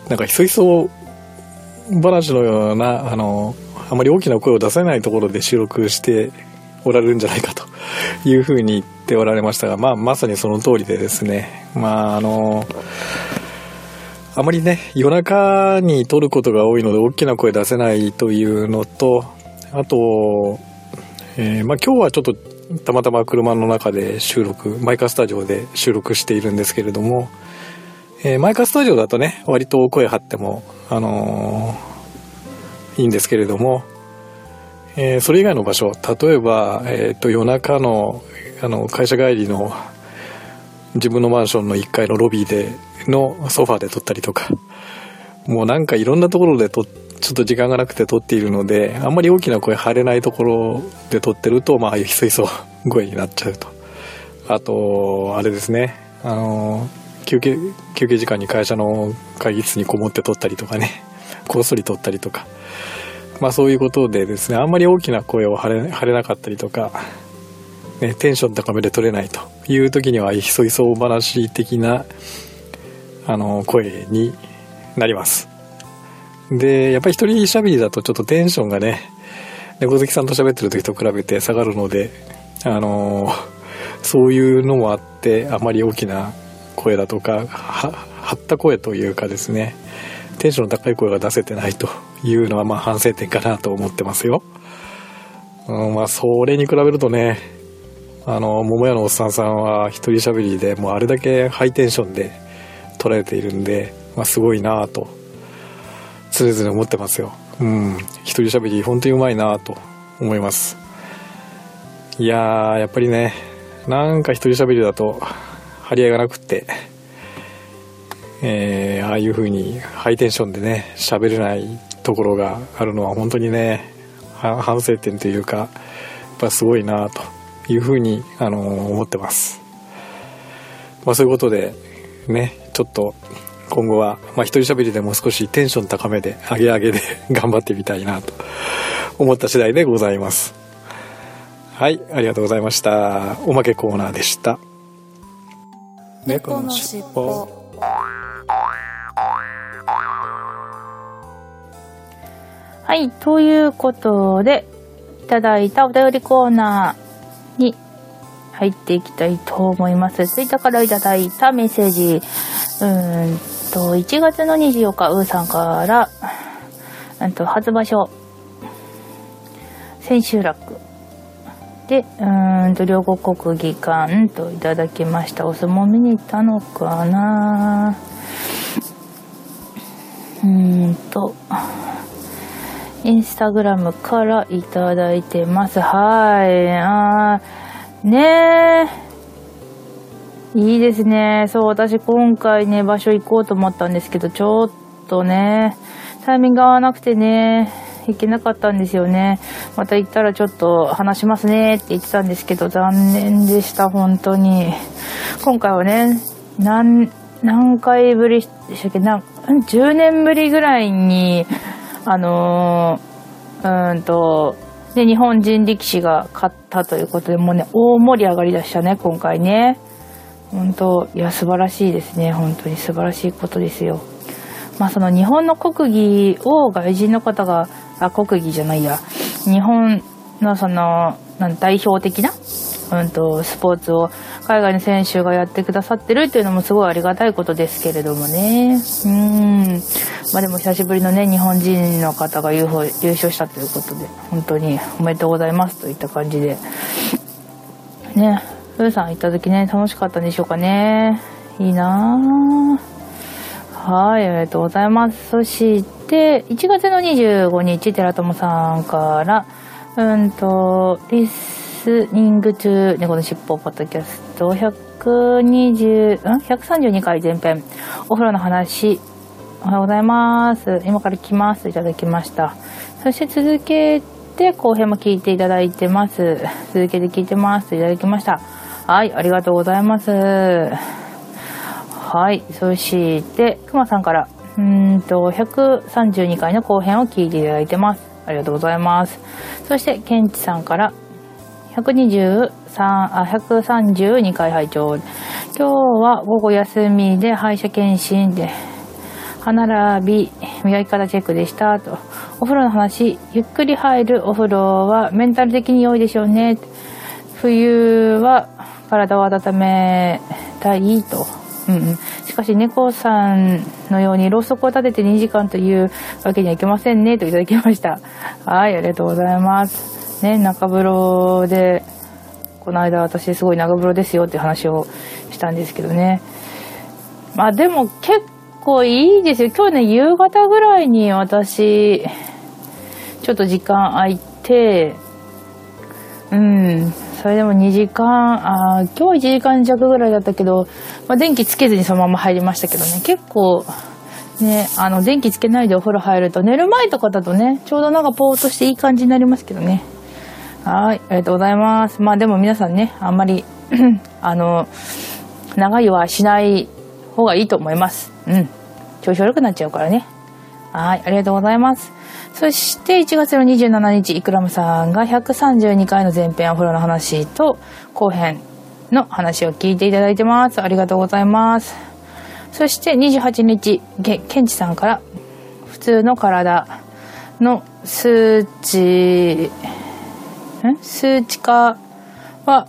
なんかひそひそ話のような、あの、あまり大きな声を出せないところで収録しておられるんじゃないかというふうに言っておられましたが、まあ、まさにその通りでですね、まあ、あの、あまりね、夜中に撮ることが多いので大きな声出せないというのと、あと、えーまあ今日はちょっとたまたま車の中で収録、マイカスタジオで収録しているんですけれども、えーマイカスタジオだとね、割と声張っても、あのーいいんですけれども、えーそれ以外の場所、例えば、えっ、と、夜中の、あの、会社帰りの自分のマンションの1階のロビーでのソファーで撮ったりとか、もうなんかいろんなところで撮ちょっと時間がなくて撮っているので、あんまり大きな声張れないところで撮ってると、まあ、あいうひそひそ声になっちゃうと。あと、あれですね、あの、休憩、休憩時間に会社の会議室にこもって撮ったりとかね、こっそり撮ったりとか、まあそういうことでですね、あんまり大きな声を張れ張れなかったりとか、ね、テンション高めで撮れないという時には、ひそひそ話的な、あの、声になります。で、やっぱり一人喋りだとちょっとテンションがね、猫好きさんと喋ってる時と比べて下がるので、あのそういうのもあって、あまり大きな声だとか、は、張った声というかですね、テンションの高い声が出せてないというのは、まあ反省点かなと思ってますよ。うん、まあそれに比べるとね、あの、桃屋のおっさんさんは一人喋りでもうあれだけハイテンションで捉えているんで、まあすごいなと常々思ってますよ。うん。一人喋り本当にうまいなと思います。いやー、やっぱりね、なんか一人喋りだと張り合いがなくって、えー、ああいう風にハイテンションでね、喋れないところがあるのは本当にね、反省点というか、やっぱすごいなという風に、あの思ってます。まあそういうことで、ね、ちょっと今後は、まあ、一人喋りでも少しテンション高めで、上げ上げで 頑張ってみたいなと思った次第でございます。はい、ありがとうございました。おまけコーナーでした。猫のしっぽはい、ということで、いただいたお便りコーナーに入っていきたいと思います。ツイッターからいただいたメッセージ、うーんと、1月の24日、うーさんから、うんと、初場所、千秋楽で、うーんと、両国国技館といただきました。お相撲見に行ったのかなうーんと、インスタグラムからいただいてます。はい。あーねえ。いいですね。そう、私今回ね、場所行こうと思ったんですけど、ちょっとね、タイミング合わなくてね、行けなかったんですよね。また行ったらちょっと話しますねって言ってたんですけど、残念でした、本当に。今回はね、何、何回ぶりでしたっけ？な、10年ぶりぐらいに、あのー、うんと、で、日本人力士が勝ったということで、もうね、大盛り上がりでしたね、今回ね。本当いや、素晴らしいですね。本当に素晴らしいことですよ。まあ、その日本の国技を外人の方が、あ、国技じゃないや、日本のその、なん代表的な、うんと、スポーツを海外の選手がやってくださってるっていうのもすごいありがたいことですけれどもね。うん。まあでも久しぶりのね、日本人の方が優勝したということで、本当におめでとうございますといった感じで。ね、ふーさん行った時ね、楽しかったんでしょうかね。いいなぁ。はい、ありがとうございます。そして、1月の25日、寺友さんから、うんと、リススニング中、猫のしっぽポッドキャスト120、ん ?132 回前編、お風呂の話、おはようございます。今から来ます。いただきました。そして続けて、後編も聞いていただいてます。続けて聞いてます。いただきました。はい、ありがとうございます。はい。そして、くまさんから、うんと、132回の後編を聞いていただいてます。ありがとうございます。そして、ケンチさんから、123あ132回拝聴。今日は午後休みで歯医者検診で歯並び磨き方チェックでした。と。お風呂の話ゆっくり入るお風呂はメンタル的に良いでしょうね。冬は体を温めたい。と、うんうん、しかし猫さんのようにろうそくを立てて2時間というわけにはいきませんね。といただきました。はいありがとうございます。ね、中風呂で、この間私すごい長風呂ですよって話をしたんですけどね。まあでも結構いいですよ。今日ね、夕方ぐらいに私、ちょっと時間空いて、うん、それでも2時間、あ今日1時間弱ぐらいだったけど、まあ、電気つけずにそのまま入りましたけどね、結構、ね、あの、電気つけないでお風呂入ると、寝る前とかだとね、ちょうどなんかぽーっとしていい感じになりますけどね。はい、ありがとうございます。まあでも皆さんね、あんまり、あの、長湯はしない方がいいと思います。うん。調子悪くなっちゃうからね。はい、ありがとうございます。そして1月の27日、イクラムさんが132回の前編お風呂の話と後編の話を聞いていただいてます。ありがとうございます。そして28日、ケケンチさんから普通の体の数値、数値化は、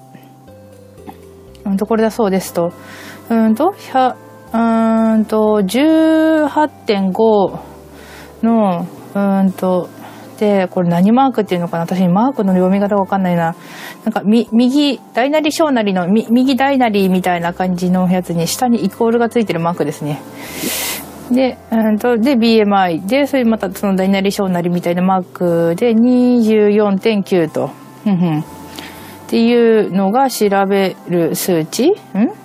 うんと、これだそうですと、うんと、うんと、18.5の、うんと、で、これ何マークっていうのかな？私マークの読み方わかんないな。なんか、み、右、大なり小なりの、み、右大なりみたいな感じのやつに、下にイコールがついてるマークですね。で、うんと、で、BMI で、それまたその大なり小なりみたいなマークで24.9と。っていうのが調べる数値？ん？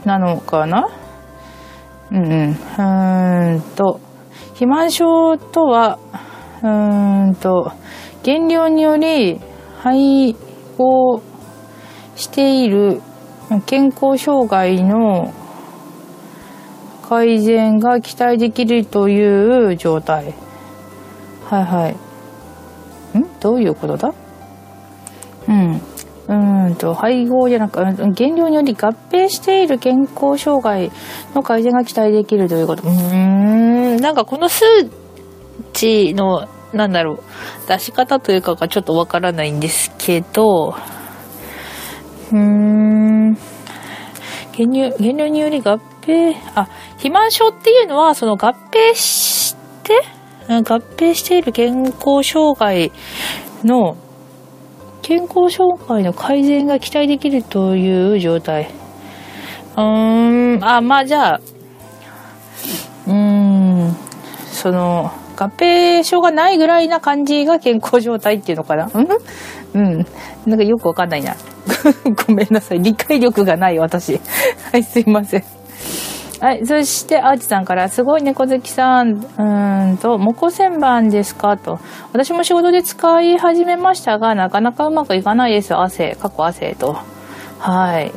なのかな？うんうん。うんと、肥満症とは、うんと、減量により配合している健康障害の改善が期待できるという状態。はいはい。ん？どういうことだ？うん。うんと、配合じゃなく、減量により合併している健康障害の改善が期待できるということ。うーん、なんかこの数値の、なんだろう、出し方というかがちょっとわからないんですけど、うーん、減量、減量により合併、あ、肥満症っていうのは、その合併して、合併している健康障害の健康障害の改善が期待できるという状態。うーん、あ、まあじゃあ、うーん、その、合併症がないぐらいな感じが健康状態っていうのかな？うん？うん。なんかよくわかんないな。ごめんなさい。理解力がない私。はい、すいません。はい。そして、アーチさんから、すごい猫好きさん、うんと、モコ旋盤ですか？と。私も仕事で使い始めましたが、なかなかうまくいかないです。汗、過去汗と。はい。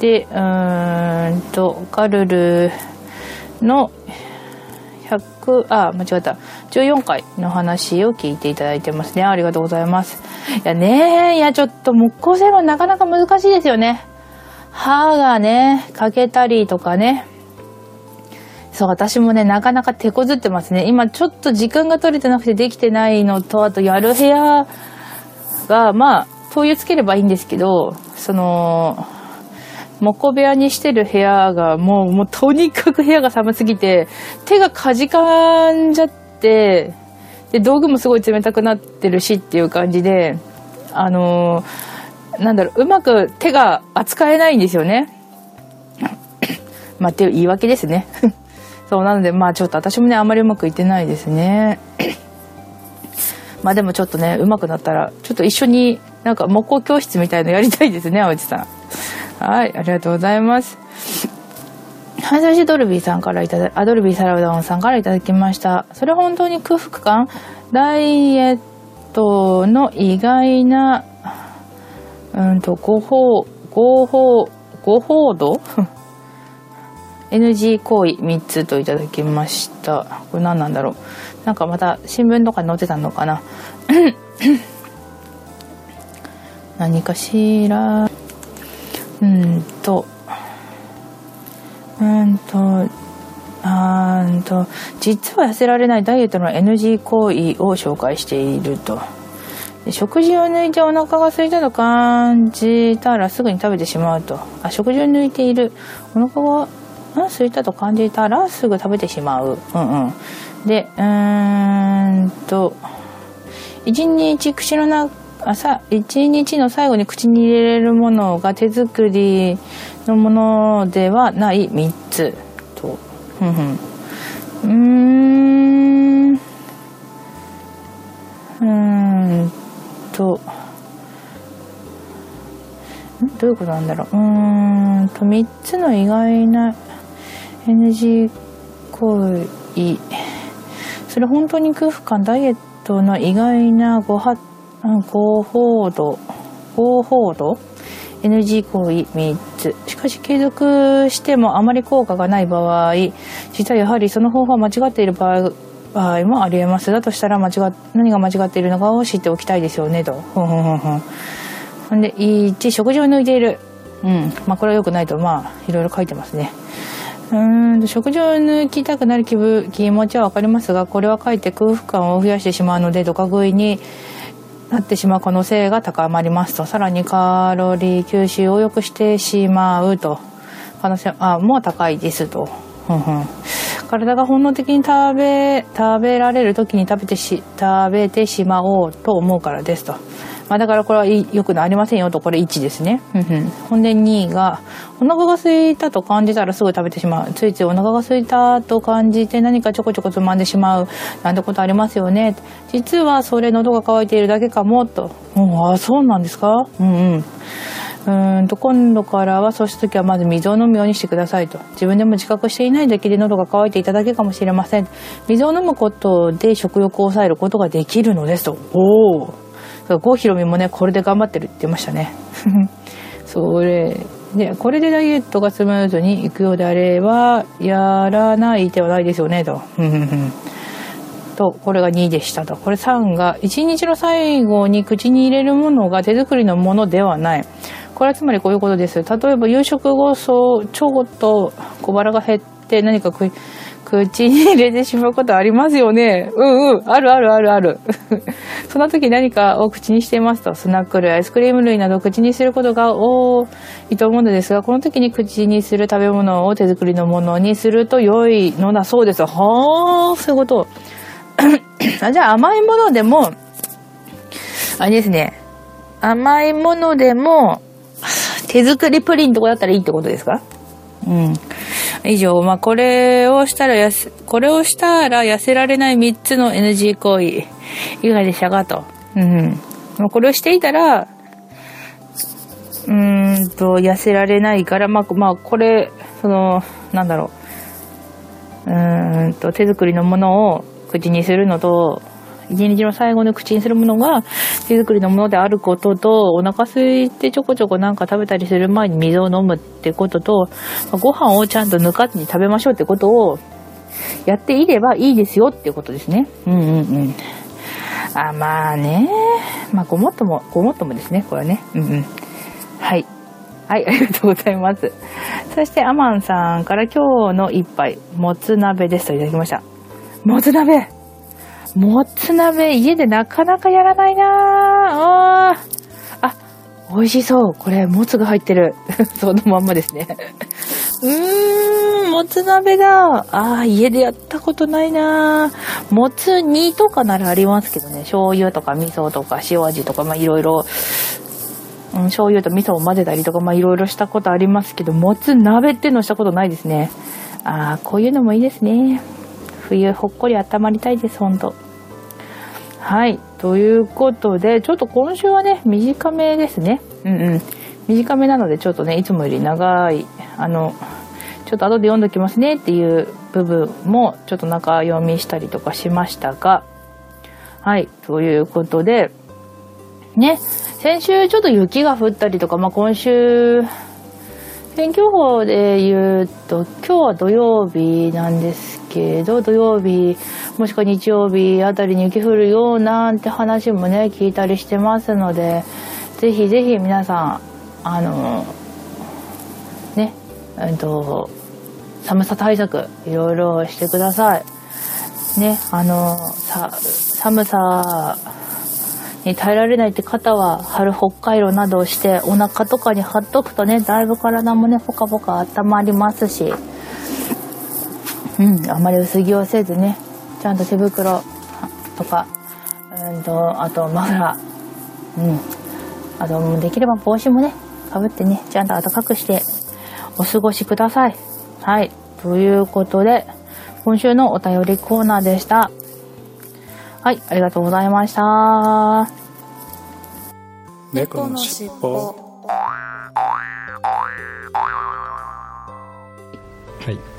で、うーんと、ガルルの100、あ、間違った。14回の話を聞いていただいてますね。ありがとうございます。いやねいやちょっと木工製論なかなか難しいですよね。歯がね、欠けたりとかね。そう、私もね、なかなか手こずってますね。今ちょっと時間が取れてなくてできてないのと、あとやる部屋が、まあ、灯油つければいいんですけど、その、木工部屋にしてる部屋がもう、もうとにかく部屋が寒すぎて、手がかじかんじゃって、で、道具もすごい冷たくなってるしっていう感じで、あのーなんだろう、うまく手が扱えないんですよね。まあ、っていう言い訳ですね。そう、なので、まあちょっと私もね、あんまりうまくいってないですね。まあでもちょっとね、うまくなったら、ちょっと一緒になんか木工教室みたいのやりたいですね、青地さん。はい、ありがとうございます。はい、そしてドルビーさんからいただ、あ、ドルビーサラダオンさんからいただきました。それ本当に空腹感？ダイエットの意外な、うんと、ご法、ご法、ご法度？NG 行為3つといただきました。これ何なんだろう。なんかまた新聞とかに載ってたのかな。何かしら。うんと。うんと。あーんと。実は痩せられないダイエットの NG 行為を紹介していると。食事を抜いてお腹が空いたと感じたらすぐに食べてしまうと。あ食事を抜いている。お腹がうん空いたと感じたらすぐ食べてしまう。うんうん。でうーんと一日口の中朝一日の最後に口に入れるものが手作りのものではない3つ。と。ふんふん。うーん。うーんと。どういうことなんだろう。うーんと3つの意外な NG 行為。それ本当に空腹感ダイエットの意外なごは合法度合法度 NG 行為3つ。しかし継続してもあまり効果がない場合実はやはりその方法は間違っている場合場合もありえます。だとしたら間違何が間違っているのかを知っておきたいですよねと。ふんふんふんふん。ほんで1食事を抜いている。うん。まあこれは良くないとまあいろいろ書いてますね。うん食事を抜きたくなる気分気持ちは分かりますがこれはかえって空腹感を増やしてしまうのでドカ食いになってしまう可能性が高まりますと。さらにカロリー吸収を良くしてしまうと可能性あもう高いですと。体が本能的に食べ食べられる時に食べてし食べてしまおうと思うからですと。まあ、だからこれはい良くなりませんよとこれ1ですね。うんうん。ほんで2がお腹が空いたと感じたらすぐ食べてしまう。ついついお腹が空いたと感じて何かちょこちょこつまんでしまうなんてことありますよね。実はそれ喉が渇いているだけかもと、うん、あそうなんですか？うんうん。うーんと今度からはそうした時はまず水を飲むようにしてくださいと。自分でも自覚していないだけで喉が渇いていただけかもしれません。水を飲むことで食欲を抑えることができるのですと。おお郷ひろみもねこれで頑張ってるって言ってましたね。それでこれでダイエットがスムーズにいくようであればやらない手はないですよねと。とこれが2でしたと。これ3が1日の最後に口に入れるものが手作りのものではない。これはつまりこういうことです。例えば夕食後そうちょっと小腹が減って何か食い口に入れてしまうことありますよね。うんうん。あるあるあるある。その時何かを口にしていますと、スナック類、アイスクリーム類など口にすることが多いと思うのですが、この時に口にする食べ物を手作りのものにすると良いのだそうです。はあ、そういうこと。あじゃあ甘いものでも、あれですね。甘いものでも、手作りプリンとかだったらいいってことですか？うん。以上、まあ、これをしたらやす、これをしたら痩せられない3つの NG 行為、いかがでしたかと。うん。まあこれをしていたら、うーんと、痩せられないから、まあ、まあ、これ、その、なんだろう。うーんと、手作りのものを口にするのと、一日の最後に口にするものが手作りのものであることと、お腹空いてちょこちょこなんか食べたりする前に水を飲むってことと、ご飯をちゃんと抜かずに食べましょうってことをやっていればいいですよっていうことですね。うんうんうん。あ、まあね。まあごもっとも、ごもっともですね、これはね。うんうん。はい。はい、ありがとうございます。そして、アマンさんから今日の一杯、もつ鍋ですといただきました。もつ鍋もつ鍋家でなかなかやらないな。ああ、美味しそう。これ、もつが入ってる。そのまんまですね。うーん、もつ鍋だ。あー家でやったことないなぁ。もつ煮とかならありますけどね。醤油とか味噌とか塩味とか、まあいろいろ、うん、醤油と味噌を混ぜたりとか、まあいろいろしたことありますけど、もつ鍋ってのしたことないですね。あーこういうのもいいですね。冬ほっこり温まりたいです、ほんと。はい。ということで、ちょっと今週はね、短めですね。うんうん。短めなので、ちょっとね、いつもより長い、あの、ちょっと後で読んどきますねっていう部分も、ちょっと中読みしたりとかしましたが、はい。ということで、ね、先週ちょっと雪が降ったりとか、まあ今週、天気予報で言うと今日は土曜日なんですけど土曜日もしくは日曜日あたりに雪降るようなんて話もね聞いたりしてますのでぜひぜひ皆さんあのねえっと寒さ対策いろいろしてください。ねあのさ寒さに耐えられないって方は春北海道などをしてお腹とかに貼っとくとねだいぶ体もねポカポカ温まりますし。うんあまり薄着をせずねちゃんと手袋とかうんとあとマフラーうん。あとできれば帽子もねかぶってねちゃんと暖かくしてお過ごしください。はい。ということで今週のお便りコーナーでした。はい、ありがとうございました。猫のしっぽはい。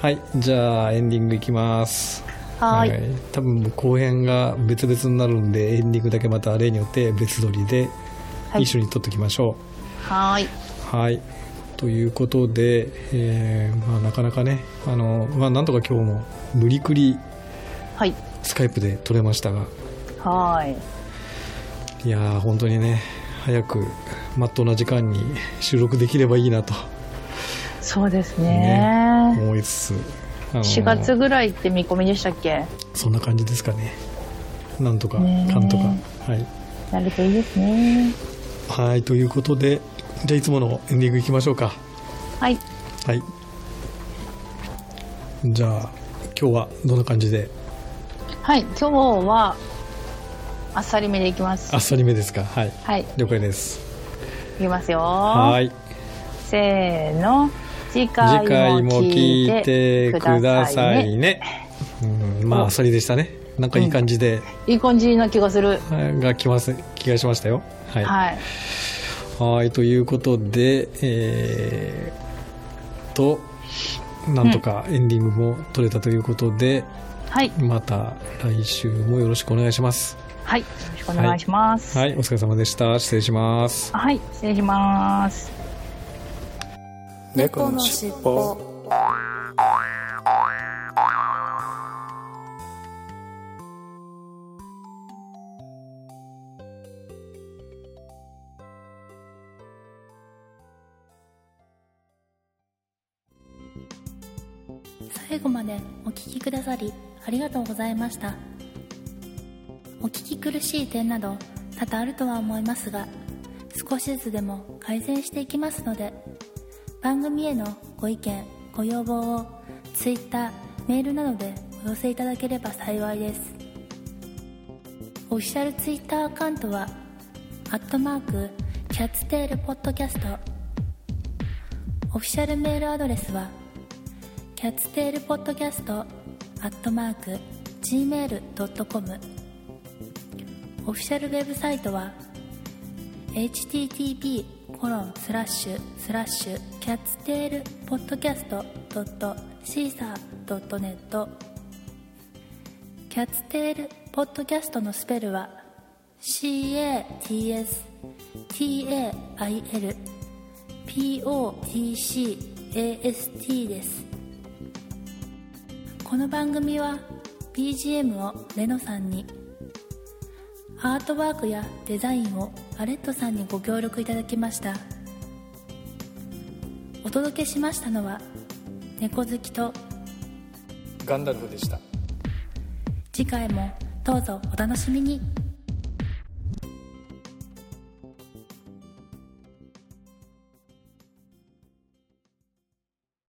はい。じゃあ、エンディングいきます。はーい。多分後編が別々になるんで、エンディングだけまた例によって別撮りではい一緒に撮っておきましょはーい。う。はい。ということで、えーまあ、なかなかね、あの、まあ、なんとか今日も無理くりはい。スカイプで撮れましたが、はーい。いやー、本当にね、早く、まっとうな時間に収録できればいいなとそうですね。思いつつ、あの4月ぐらいって見込みでしたっけ？そんな感じですかね。なんとか、かんとか。はい。なるといいですね。はい、ということで、じゃあいつものエンディングいきましょうか。はい。はい。じゃあ、今日はどんな感じで、はい。今日は、あっさりめでいきます。あっさりめですか？はい。はい。了解です。いきますよ。はい。せーの。次次回も聞聞いいててくだささいね。いね。うん、まあ、あっさりでしたね。なんかいい感じで、いい感じな気がする。が来ます、気がしましたよ。はい。はい。はい、ということで、えー、と、なんとかエンディングも取れたということで、はい。また来週もよろしくお願いします。はい。よろしくお願いします。はい、お疲れ様でした。失礼します。はい。失礼します。猫のしっぽ最後までお聞きくださりありがとうございました。お聞き苦しい点など多々あるとは思いますが少しずつでも改善していきますので番組へのご意見ご要望を Twitter メールなどでお寄せいただければ幸いです。オフィシャル Twitter アカウントはアットマークキャッツテールポッドキャスト。オフィシャルメールアドレスは catstailpodcast アットマーク gmail.com オフィシャルウェブサイトは http コロンスラッシュスラッシュ catstailpodcast ドット Seesaa ドットネット。 catstailpodcast のスペルは CATSTAIL POTCAST です。この番組は BGM をレノさんにアートワークやデザインをアレットさんにご協力いただきました。お届けしましたのは猫好きとガンダルフでした。次回もどうぞお楽しみに